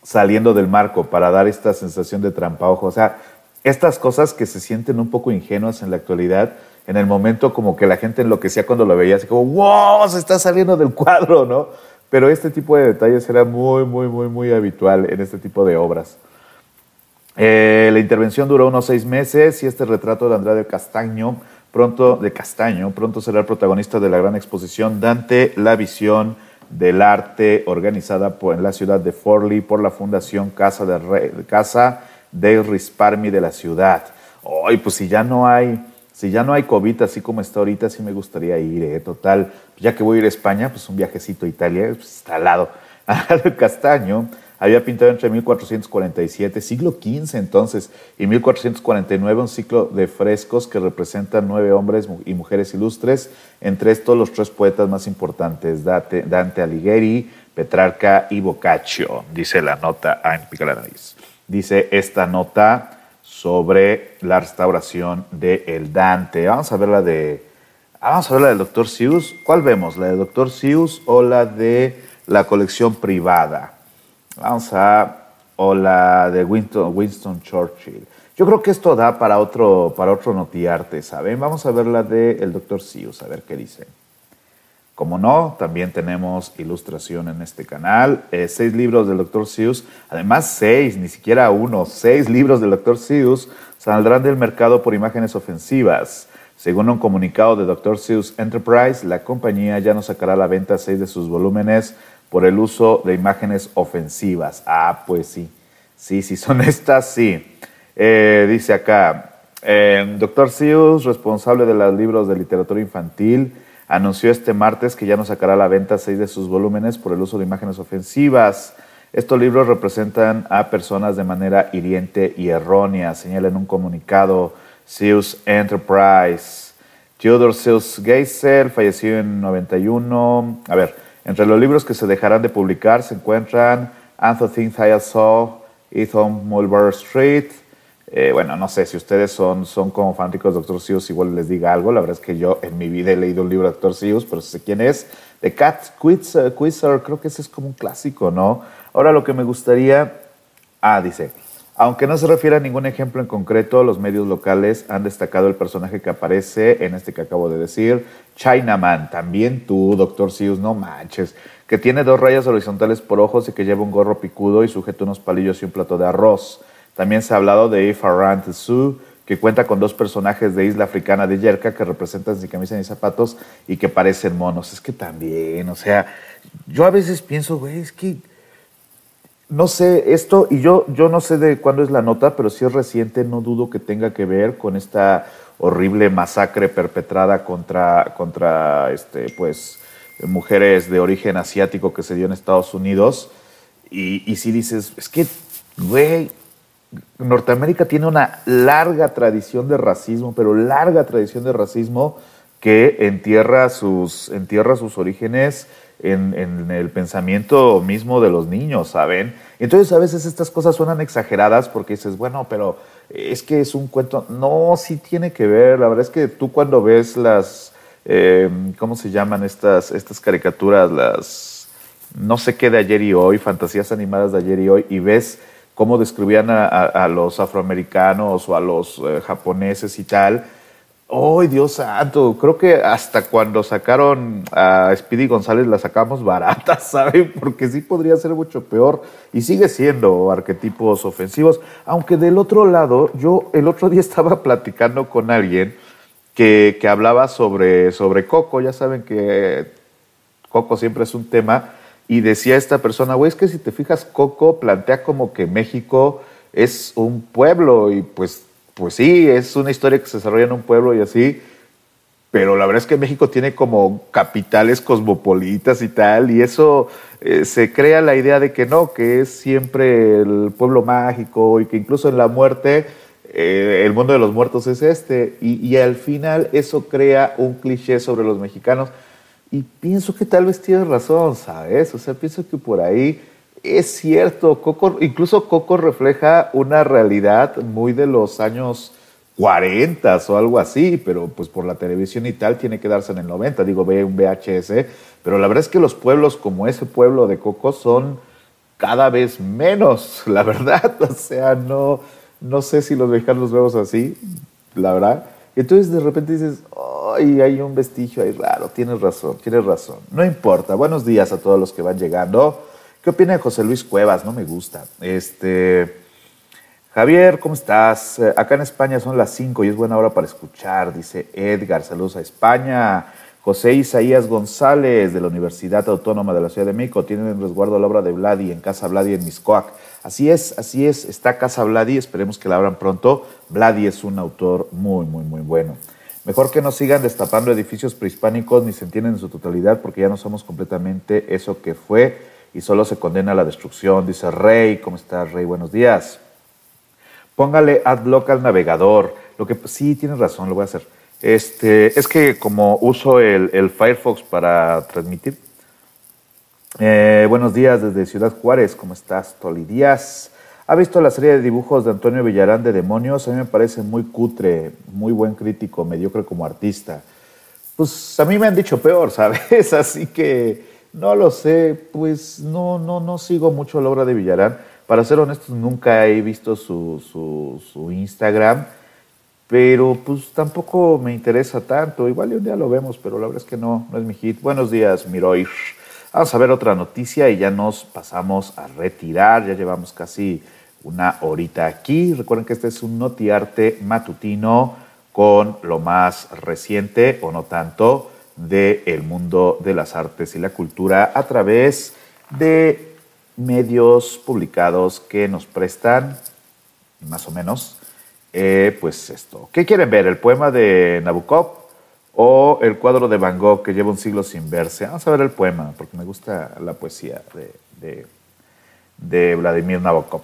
saliendo del marco para dar esta sensación de trampa ojo. O sea, estas cosas que se sienten un poco ingenuas en la actualidad, en el momento como que la gente enloquecía cuando lo veía, así como, wow, se está saliendo del cuadro, ¿no? Pero este tipo de detalles era muy, muy, muy, muy habitual en este tipo de obras. Eh, la intervención duró unos seis meses y este retrato de Andrade Castaño, pronto, de Castaño, pronto será el protagonista de la gran exposición Dante, la visión del arte organizada por, en la ciudad de Forlì por la Fundación Casa de, Re, Casa de Risparmi de la ciudad. Ay, pues si ya no hay, si ya no hay COVID así como está ahorita, sí me gustaría ir, ¿eh? total. Ya que voy a ir a España, pues un viajecito a Italia, pues está al lado. Al Castaño había pintado entre 1447, siglo XV entonces, y 1449 un ciclo de frescos que representan nueve hombres y mujeres ilustres, entre estos los tres poetas más importantes, Dante, Alighieri, Petrarca y Boccaccio, dice la nota, ah, en Dice esta nota sobre la restauración de el Dante. Vamos a ver la de, vamos a ver la del Dr. Seuss. ¿Cuál vemos? ¿La de Dr. Seuss o la de la colección privada? Vamos a. O la de Winston, Churchill. Yo creo que esto da para otro, para otro notiarte, ¿saben? Vamos a ver la del el Dr. Seuss, a ver qué dice. Como no, también tenemos ilustración en este canal. Eh, seis libros del Dr. Seuss, además seis, ni siquiera uno, seis libros del Dr. Seuss saldrán del mercado por imágenes ofensivas. Según un comunicado de Dr. Seuss Enterprise, la compañía ya no sacará a la venta seis de sus volúmenes por el uso de imágenes ofensivas. Ah, pues sí, sí, sí, son estas, sí. Eh, dice acá, Dr. Seuss, responsable de los libros de literatura infantil, anunció este martes que ya no sacará a la venta seis de sus volúmenes por el uso de imágenes ofensivas. Estos libros representan a personas de manera hiriente y errónea, señala en un comunicado Seuss Enterprise. Theodore Seuss Geisel falleció en 91. A ver, entre los libros que se dejarán de publicar se encuentran Anthony Saw, Ethan Mulberry Street. Eh, bueno, no sé si ustedes son, son como fanáticos de Dr. Seuss, igual les diga algo. La verdad es que yo en mi vida he leído un libro de Dr. Seuss, pero sé quién es. The Cat Quizzer, creo que ese es como un clásico, ¿no? Ahora lo que me gustaría. Ah, dice. Aunque no se refiere a ningún ejemplo en concreto, los medios locales han destacado el personaje que aparece en este que acabo de decir, Chinaman. También tú, Doctor Seuss, no manches. Que tiene dos rayas horizontales por ojos y que lleva un gorro picudo y sujeta unos palillos y un plato de arroz. También se ha hablado de If Ran to Sue, que cuenta con dos personajes de Isla Africana de Yerka que representan sin camisa ni zapatos y que parecen monos. Es que también, o sea, yo a veces pienso, güey, es que no sé, esto, y yo, yo no sé de cuándo es la nota, pero si es reciente, no dudo que tenga que ver con esta horrible masacre perpetrada contra, contra este, pues, mujeres de origen asiático que se dio en Estados Unidos. Y, y si dices, es que, güey, Norteamérica tiene una larga tradición de racismo, pero larga tradición de racismo que entierra sus, entierra sus orígenes en, el pensamiento mismo de los niños, ¿saben? Entonces a veces estas cosas suenan exageradas porque dices, bueno, pero es que es un cuento. No, sí tiene que ver. La verdad es que tú cuando ves las, eh, ¿cómo se llaman estas, estas caricaturas? Las, no sé qué de ayer y hoy, fantasías animadas de ayer y hoy, y ves cómo describían a, los afroamericanos o a los eh, japoneses y tal. ¡Ay, Dios santo! Creo que hasta cuando sacaron a Speedy González la sacamos barata, ¿saben? Porque sí podría ser mucho peor y sigue siendo arquetipos ofensivos. Aunque del otro lado, yo el otro día estaba platicando con alguien que, que hablaba sobre, sobre Coco. Ya saben que Coco siempre es un tema y decía esta persona, güey, es que si te fijas, Coco plantea como que México es un pueblo y pues, pues sí, es una historia que se desarrolla en un pueblo y así, pero la verdad es que México tiene como capitales cosmopolitas y tal, y eso eh, se crea la idea de que no, que es siempre el pueblo mágico y que incluso en la muerte eh, el mundo de los muertos es este, y, y al final eso crea un cliché sobre los mexicanos y pienso que tal vez tienes razón, ¿sabes? O sea, pienso que por ahí es cierto. Coco, incluso Coco refleja una realidad muy de los años 40 o algo así, pero pues por la televisión y tal tiene que darse en el 90, digo, ve un VHS. Pero la verdad es que los pueblos como ese pueblo de Coco son cada vez menos, la verdad. O sea, no, no sé si los mexicanos los vemos así, la verdad. Entonces de repente dices, ay, hay un vestigio ahí raro, tienes razón, tienes razón. No importa, buenos días a todos los que van llegando. ¿Qué opina de José Luis Cuevas? No me gusta. Este, Javier, ¿cómo estás? Eh, acá en España son las 5 y es buena hora para escuchar, dice Edgar. Saludos a España. José Isaías González de la Universidad Autónoma de la Ciudad de México tiene en resguardo la obra de Vladi en Casa Vladi en Miscoac. Así es, así es, está Casa Vladi, esperemos que la abran pronto. Vladi es un autor muy, muy, muy bueno. Mejor que no sigan destapando edificios prehispánicos ni se entienden en su totalidad porque ya no somos completamente eso que fue y solo se condena a la destrucción. Dice Rey, ¿cómo estás Rey? Buenos días. Póngale adblock al navegador. Lo que sí, tienes razón, lo voy a hacer. Este, es que como uso el, Firefox para transmitir. Eh, buenos días desde Ciudad Juárez, ¿cómo estás, Toli Díaz? ¿Ha visto la serie de dibujos de Antonio Villarán de Demonios? A mí me parece muy cutre, muy buen crítico, mediocre como artista. Pues a mí me han dicho peor, ¿sabes? Así que no lo sé, pues no, no, no sigo mucho la obra de Villarán. Para ser honesto, nunca he visto su, su, su Instagram pero pues tampoco me interesa tanto. Igual un día lo vemos, pero la verdad es que no, no es mi hit. Buenos días, Miroir. Vamos a ver otra noticia y ya nos pasamos a retirar. Ya llevamos casi una horita aquí. Recuerden que este es un notiarte matutino con lo más reciente o no tanto del mundo de las artes y la cultura a través de medios publicados que nos prestan, más o menos, eh, pues esto. ¿Qué quieren ver? ¿El poema de Nabokov o el cuadro de Van Gogh que lleva un siglo sin verse? Vamos a ver el poema, porque me gusta la poesía de, de, Vladimir Nabokov.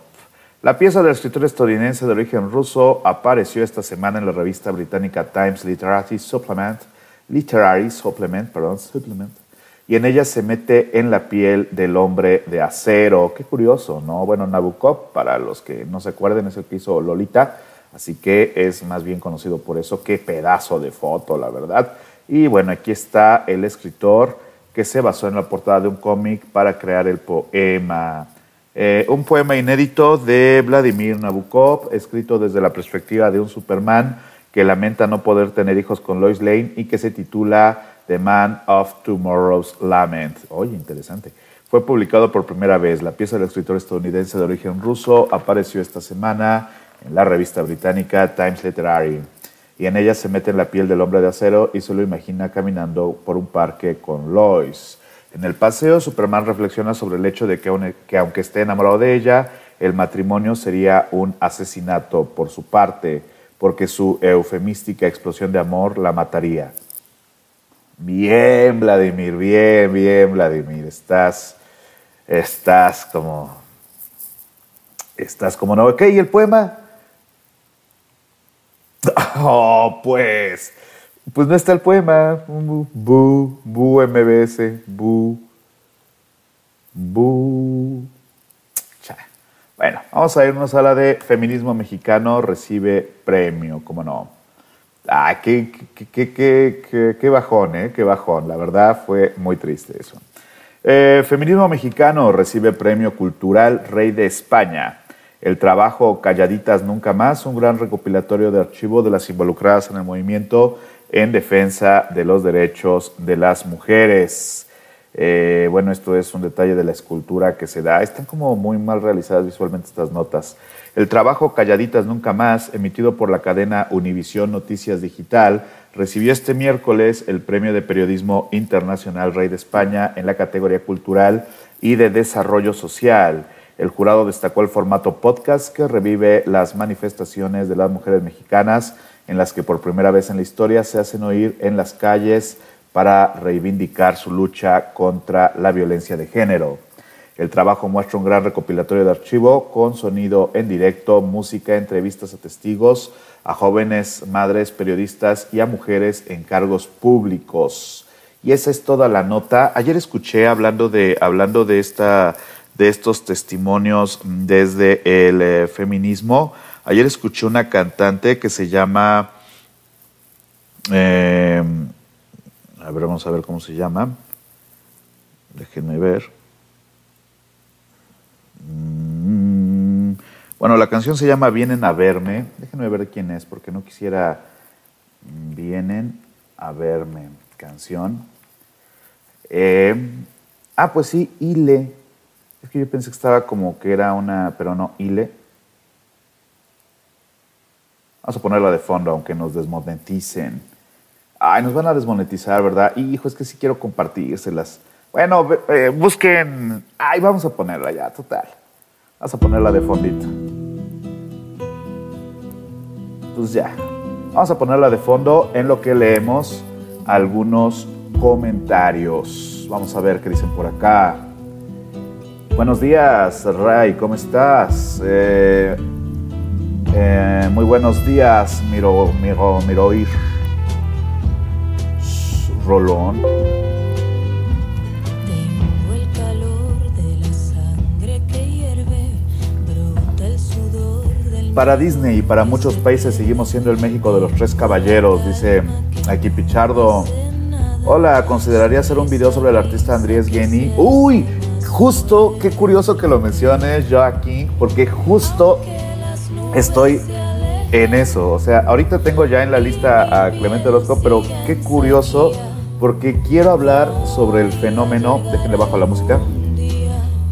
La pieza del escritor estadounidense de origen ruso apareció esta semana en la revista británica Times Literary Supplement, Literary Supplement, perdón, Supplement, y en ella se mete en la piel del hombre de acero. Qué curioso, ¿no? Bueno, Nabokov, para los que no se acuerden, es el que hizo Lolita, Así que es más bien conocido por eso. Qué pedazo de foto, la verdad. Y bueno, aquí está el escritor que se basó en la portada de un cómic para crear el poema. Eh, un poema inédito de Vladimir Nabokov, escrito desde la perspectiva de un Superman que lamenta no poder tener hijos con Lois Lane y que se titula The Man of Tomorrow's Lament. Oye, interesante. Fue publicado por primera vez. La pieza del escritor estadounidense de origen ruso apareció esta semana en la revista británica Times Literary. Y en ella se mete en la piel del hombre de acero y se lo imagina caminando por un parque con Lois. En el paseo, Superman reflexiona sobre el hecho de que, que aunque esté enamorado de ella, el matrimonio sería un asesinato por su parte, porque su eufemística explosión de amor la mataría. Bien, Vladimir, bien, bien, Vladimir. Estás, estás como, estás como no. Ok, ¿y el poema? Oh, pues, pues no está el poema. Bu, bu, MBS, bu, bu. Bueno, vamos a irnos a la de Feminismo Mexicano recibe premio, ¿cómo no? Ah, qué, qué, qué, qué, bajón, ¿eh? Qué bajón. La verdad fue muy triste eso. Eh, Feminismo Mexicano recibe premio cultural Rey de España. El trabajo Calladitas Nunca Más, un gran recopilatorio de archivo de las involucradas en el movimiento en defensa de los derechos de las mujeres. Eh, bueno, esto es un detalle de la escultura que se da. Están como muy mal realizadas visualmente estas notas. El trabajo Calladitas Nunca Más, emitido por la cadena Univisión Noticias Digital, recibió este miércoles el Premio de Periodismo Internacional Rey de España en la categoría cultural y de desarrollo social. El jurado destacó el formato podcast que revive las manifestaciones de las mujeres mexicanas en las que por primera vez en la historia se hacen oír en las calles para reivindicar su lucha contra la violencia de género. El trabajo muestra un gran recopilatorio de archivo con sonido en directo, música, entrevistas a testigos, a jóvenes madres periodistas y a mujeres en cargos públicos. Y esa es toda la nota. Ayer escuché hablando de, hablando de, esta, de estos testimonios desde el eh, feminismo, ayer escuché una cantante que se llama... Eh, a ver, vamos a ver cómo se llama. Déjenme ver. Mm, bueno, la canción se llama Vienen a verme. Déjenme ver quién es, porque no quisiera. Mm, Vienen a verme. Canción. Eh, ah, pues sí, Ile. Es que yo pensé que estaba como que era una, pero no, Ile. Vamos a ponerla de fondo, aunque nos desmoneticen. Ay, nos van a desmonetizar, ¿verdad? Hijo, es que sí quiero compartírselas. Bueno, eh, busquen. Ay, vamos a ponerla ya, total. Vamos a ponerla de fondito. Pues ya. Vamos a ponerla de fondo en lo que leemos algunos comentarios. Vamos a ver qué dicen por acá. Buenos días, Ray, ¿cómo estás? Eh, eh, muy buenos días, Miro, Miro, Miroir rolón. Para Disney y para muchos países seguimos siendo el México de los tres caballeros, dice aquí Pichardo. Hola, ¿consideraría hacer un video sobre el artista Andrés Gueni? Uy, justo, qué curioso que lo menciones yo aquí, porque justo estoy en eso. O sea, ahorita tengo ya en la lista a Clemente Orozco, pero qué curioso porque quiero hablar sobre el fenómeno, déjenle bajo la música,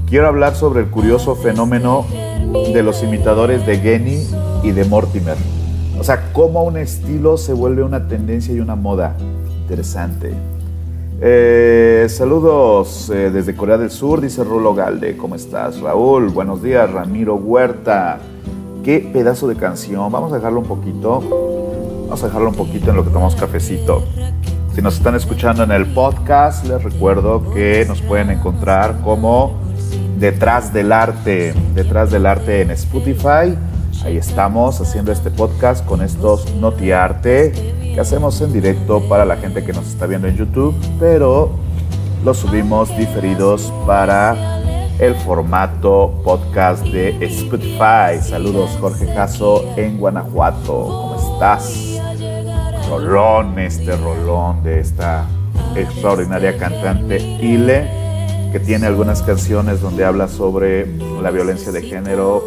quiero hablar sobre el curioso fenómeno de los imitadores de Genny y de Mortimer. O sea, cómo un estilo se vuelve una tendencia y una moda. Interesante. Eh, saludos eh, desde Corea del Sur, dice Rulo Galde. ¿Cómo estás, Raúl? Buenos días, Ramiro Huerta. Qué pedazo de canción. Vamos a dejarlo un poquito. Vamos a dejarlo un poquito en lo que tomamos cafecito. Si nos están escuchando en el podcast, les recuerdo que nos pueden encontrar como Detrás del Arte, Detrás del Arte en Spotify. Ahí estamos haciendo este podcast con estos Arte que hacemos en directo para la gente que nos está viendo en YouTube, pero los subimos diferidos para el formato podcast de Spotify. Saludos Jorge Jasso en Guanajuato. ¿Cómo estás? Rolón, este rolón de esta extraordinaria cantante Ile, que tiene algunas canciones donde habla sobre la violencia de género.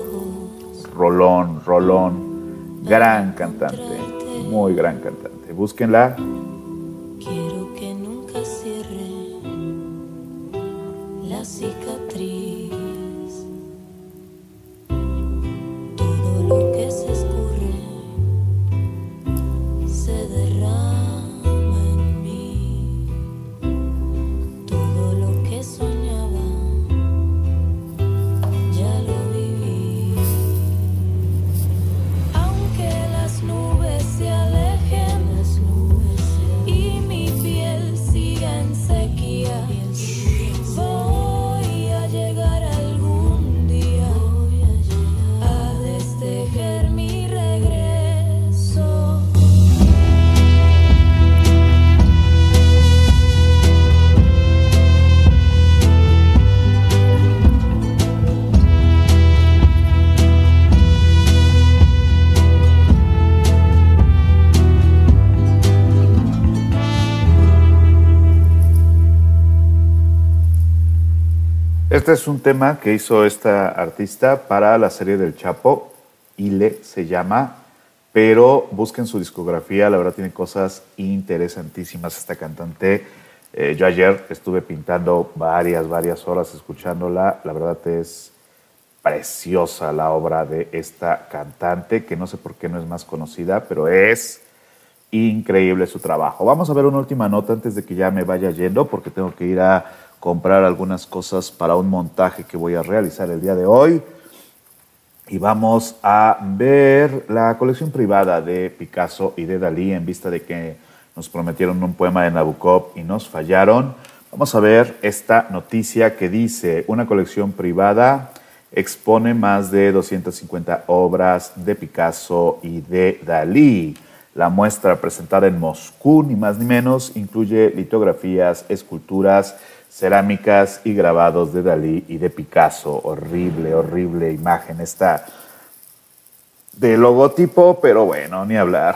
Rolón, rolón, gran cantante, muy gran cantante. Búsquenla. Este es un tema que hizo esta artista para la serie del Chapo, Ile se llama, pero busquen su discografía, la verdad tiene cosas interesantísimas esta cantante. Eh, yo ayer estuve pintando varias, varias horas escuchándola, la verdad es preciosa la obra de esta cantante, que no sé por qué no es más conocida, pero es increíble su trabajo. Vamos a ver una última nota antes de que ya me vaya yendo, porque tengo que ir a comprar algunas cosas para un montaje que voy a realizar el día de hoy. Y vamos a ver la colección privada de Picasso y de Dalí en vista de que nos prometieron un poema de Nabokov y nos fallaron. Vamos a ver esta noticia que dice, una colección privada expone más de 250 obras de Picasso y de Dalí. La muestra presentada en Moscú, ni más ni menos, incluye litografías, esculturas, cerámicas y grabados de Dalí y de Picasso. Horrible, horrible imagen esta de logotipo, pero bueno, ni hablar.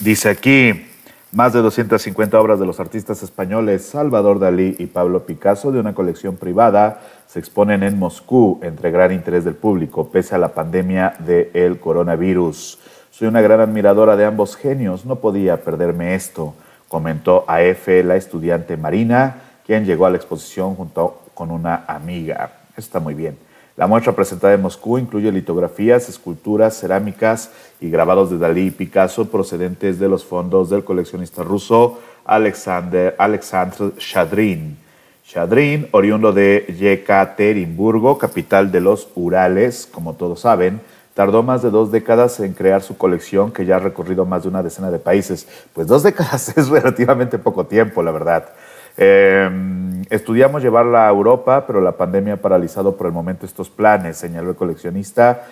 Dice aquí, más de 250 obras de los artistas españoles Salvador Dalí y Pablo Picasso de una colección privada se exponen en Moscú entre gran interés del público, pese a la pandemia del coronavirus. Soy una gran admiradora de ambos genios, no podía perderme esto comentó a F la estudiante Marina, quien llegó a la exposición junto con una amiga. está muy bien. La muestra presentada en Moscú incluye litografías, esculturas, cerámicas y grabados de Dalí y Picasso procedentes de los fondos del coleccionista ruso Alexander, Alexandr Shadrin. Shadrin, oriundo de Yekaterinburgo, capital de los Urales, como todos saben, tardó más de dos décadas en crear su colección que ya ha recorrido más de una decena de países. Pues dos décadas es relativamente poco tiempo, la verdad. Em, estudiamos llevarla a Europa, pero la pandemia ha paralizado por el momento estos planes, señaló el coleccionista.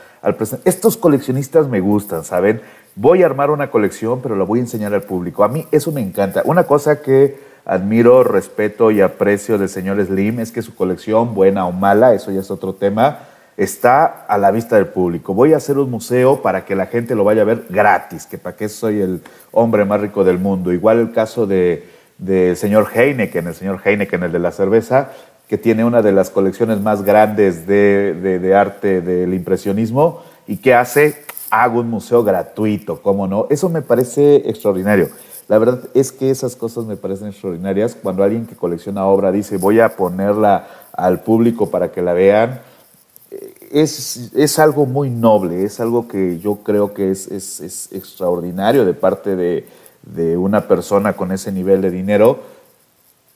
Estos coleccionistas me gustan, ¿saben? Voy a armar una colección, pero la voy a enseñar al público. A mí eso me encanta. Una cosa que admiro, respeto y aprecio del señor Slim es que su colección, buena o mala, eso ya es otro tema, está a la vista del público. Voy a hacer un museo para que la gente lo vaya a ver gratis, que para qué soy el hombre más rico del mundo. Igual el caso del de señor Heineken, el señor Heineken, el de la cerveza, que tiene una de las colecciones más grandes de, de arte del impresionismo y que hace, hago un museo gratuito, ¿cómo no? Eso me parece extraordinario. La verdad es que esas cosas me parecen extraordinarias. Cuando alguien que colecciona obra dice, voy a ponerla al público para que la vean, es, es, algo muy noble, es algo que yo creo que es, es, extraordinario de parte de, de, una persona con ese nivel de dinero.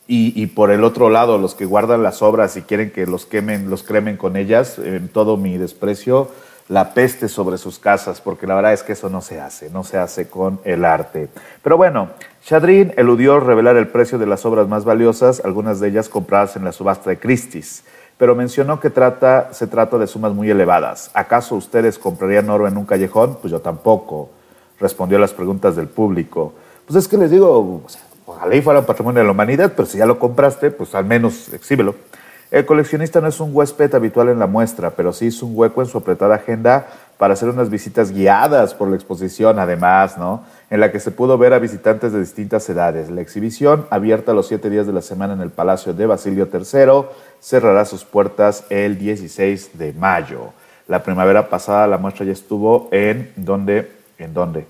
Y, y, por el otro lado, los que guardan las obras y quieren que los quemen, los cremen con ellas, en todo mi desprecio, la peste sobre sus casas, porque la verdad es que eso no se hace, no se hace con el arte. Pero bueno, Shadrin eludió revelar el precio de las obras más valiosas, algunas de ellas compradas en la subasta de Christie's pero mencionó que trata, se trata de sumas muy elevadas. ¿Acaso ustedes comprarían oro en un callejón? Pues yo tampoco, respondió a las preguntas del público. Pues es que les digo, ojalá y fuera un patrimonio de la humanidad, pero si ya lo compraste, pues al menos exhíbelo. El coleccionista no es un huésped habitual en la muestra, pero sí es un hueco en su apretada agenda para hacer unas visitas guiadas por la exposición, además, ¿no? En la que se pudo ver a visitantes de distintas edades. La exhibición, abierta los siete días de la semana en el Palacio de Basilio III, cerrará sus puertas el 16 de mayo. La primavera pasada la muestra ya estuvo en donde, en dónde,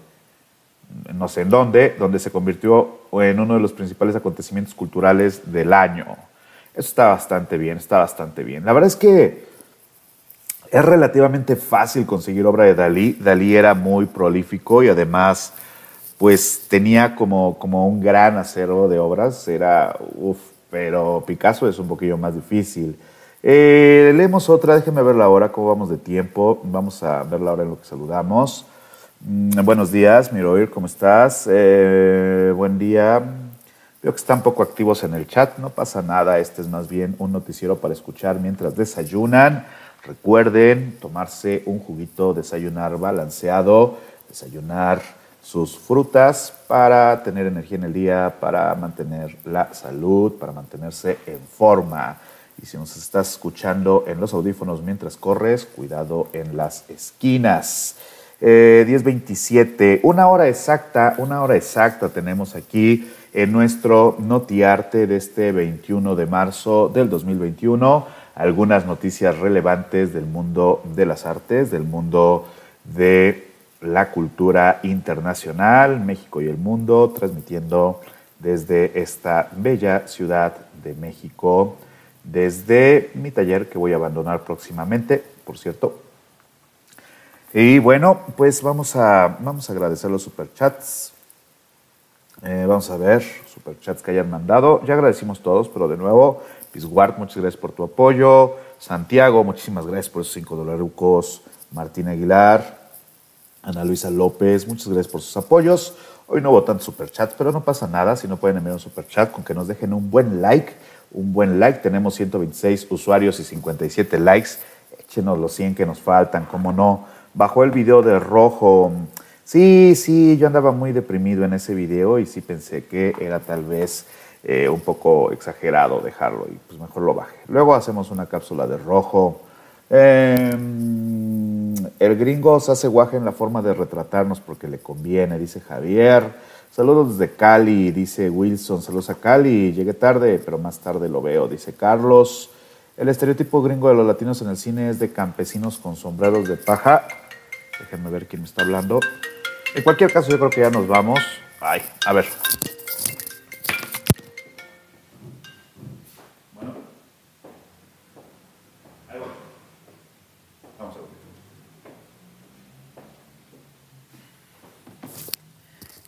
no sé en dónde, donde se convirtió en uno de los principales acontecimientos culturales del año. Eso está bastante bien, está bastante bien. La verdad es que es relativamente fácil conseguir obra de Dalí. Dalí era muy prolífico y además, pues tenía como, como un gran acero de obras. Era, uff, pero Picasso es un poquillo más difícil. Eh, leemos otra, déjenme ver la hora, cómo vamos de tiempo. Vamos a ver la hora en lo que saludamos. Mm, buenos días, Miroir, ¿cómo estás? Eh, buen día. Veo que están poco activos en el chat, no pasa nada. Este es más bien un noticiero para escuchar mientras desayunan. Recuerden tomarse un juguito, desayunar balanceado, desayunar sus frutas para tener energía en el día, para mantener la salud, para mantenerse en forma. Y si nos estás escuchando en los audífonos mientras corres, cuidado en las esquinas. Eh, 10.27, una hora exacta, una hora exacta tenemos aquí en nuestro Notiarte de este 21 de marzo del 2021. Algunas noticias relevantes del mundo de las artes, del mundo de la cultura internacional, México y el mundo, transmitiendo desde esta bella ciudad de México, desde mi taller que voy a abandonar próximamente, por cierto. Y bueno, pues vamos a, vamos a agradecer los superchats. Eh, vamos a ver, superchats que hayan mandado. Ya agradecimos todos, pero de nuevo, Pisguard, muchas gracias por tu apoyo. Santiago, muchísimas gracias por esos 5 dolarucos. Martín Aguilar, Ana Luisa López, muchas gracias por sus apoyos. Hoy no tantos superchats, pero no pasa nada si no pueden enviar un superchat con que nos dejen un buen like. Un buen like. Tenemos 126 usuarios y 57 likes. Échenos los 100 que nos faltan, cómo no. Bajó el video de rojo. Sí, sí, yo andaba muy deprimido en ese video y sí pensé que era tal vez eh, un poco exagerado dejarlo y pues mejor lo bajé. Luego hacemos una cápsula de rojo. Eh, el gringo se hace guaje en la forma de retratarnos porque le conviene, dice Javier. Saludos desde Cali, dice Wilson. Saludos a Cali. Llegué tarde, pero más tarde lo veo, dice Carlos. El estereotipo gringo de los latinos en el cine es de campesinos con sombreros de paja. Déjenme ver quién me está hablando. En cualquier caso, yo creo que ya nos vamos. Ay, a ver.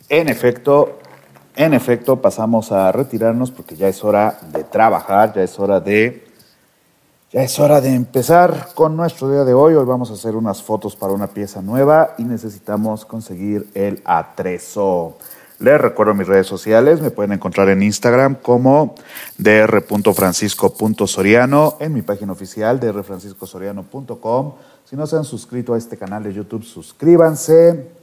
En efecto, en efecto, pasamos a retirarnos porque ya es hora de trabajar, ya es hora de ya es hora de empezar con nuestro día de hoy. Hoy vamos a hacer unas fotos para una pieza nueva y necesitamos conseguir el atrezo. Les recuerdo mis redes sociales, me pueden encontrar en Instagram como dr.francisco.soriano, en mi página oficial drfranciscosoriano.com. Si no se han suscrito a este canal de YouTube, suscríbanse.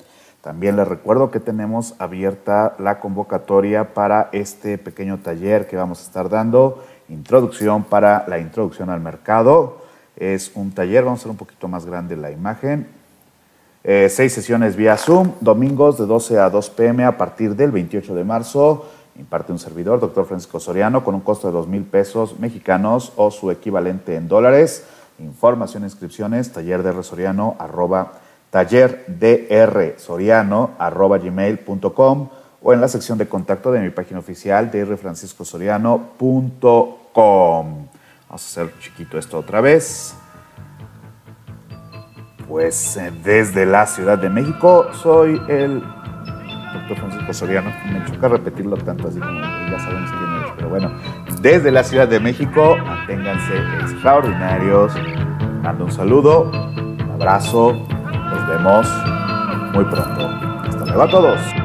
También les recuerdo que tenemos abierta la convocatoria para este pequeño taller que vamos a estar dando, introducción para la introducción al mercado. Es un taller, vamos a hacer un poquito más grande la imagen. Eh, seis sesiones vía Zoom, domingos de 12 a 2 pm a partir del 28 de marzo. Imparte un servidor, doctor Francisco Soriano, con un costo de 2 mil pesos mexicanos o su equivalente en dólares. Información e inscripciones, taller de resoriano, arroba tallerdrsoriano.gmail.com o en la sección de contacto de mi página oficial drfranciscosoriano.com. Vamos a hacer chiquito esto otra vez. Pues eh, desde la Ciudad de México soy el doctor Francisco Soriano. Me choca repetirlo tanto así como ya sabemos quién es, pero bueno, desde la Ciudad de México, manténganse extraordinarios. Mando un saludo, un abrazo, nos vemos muy pronto. Hasta luego a todos.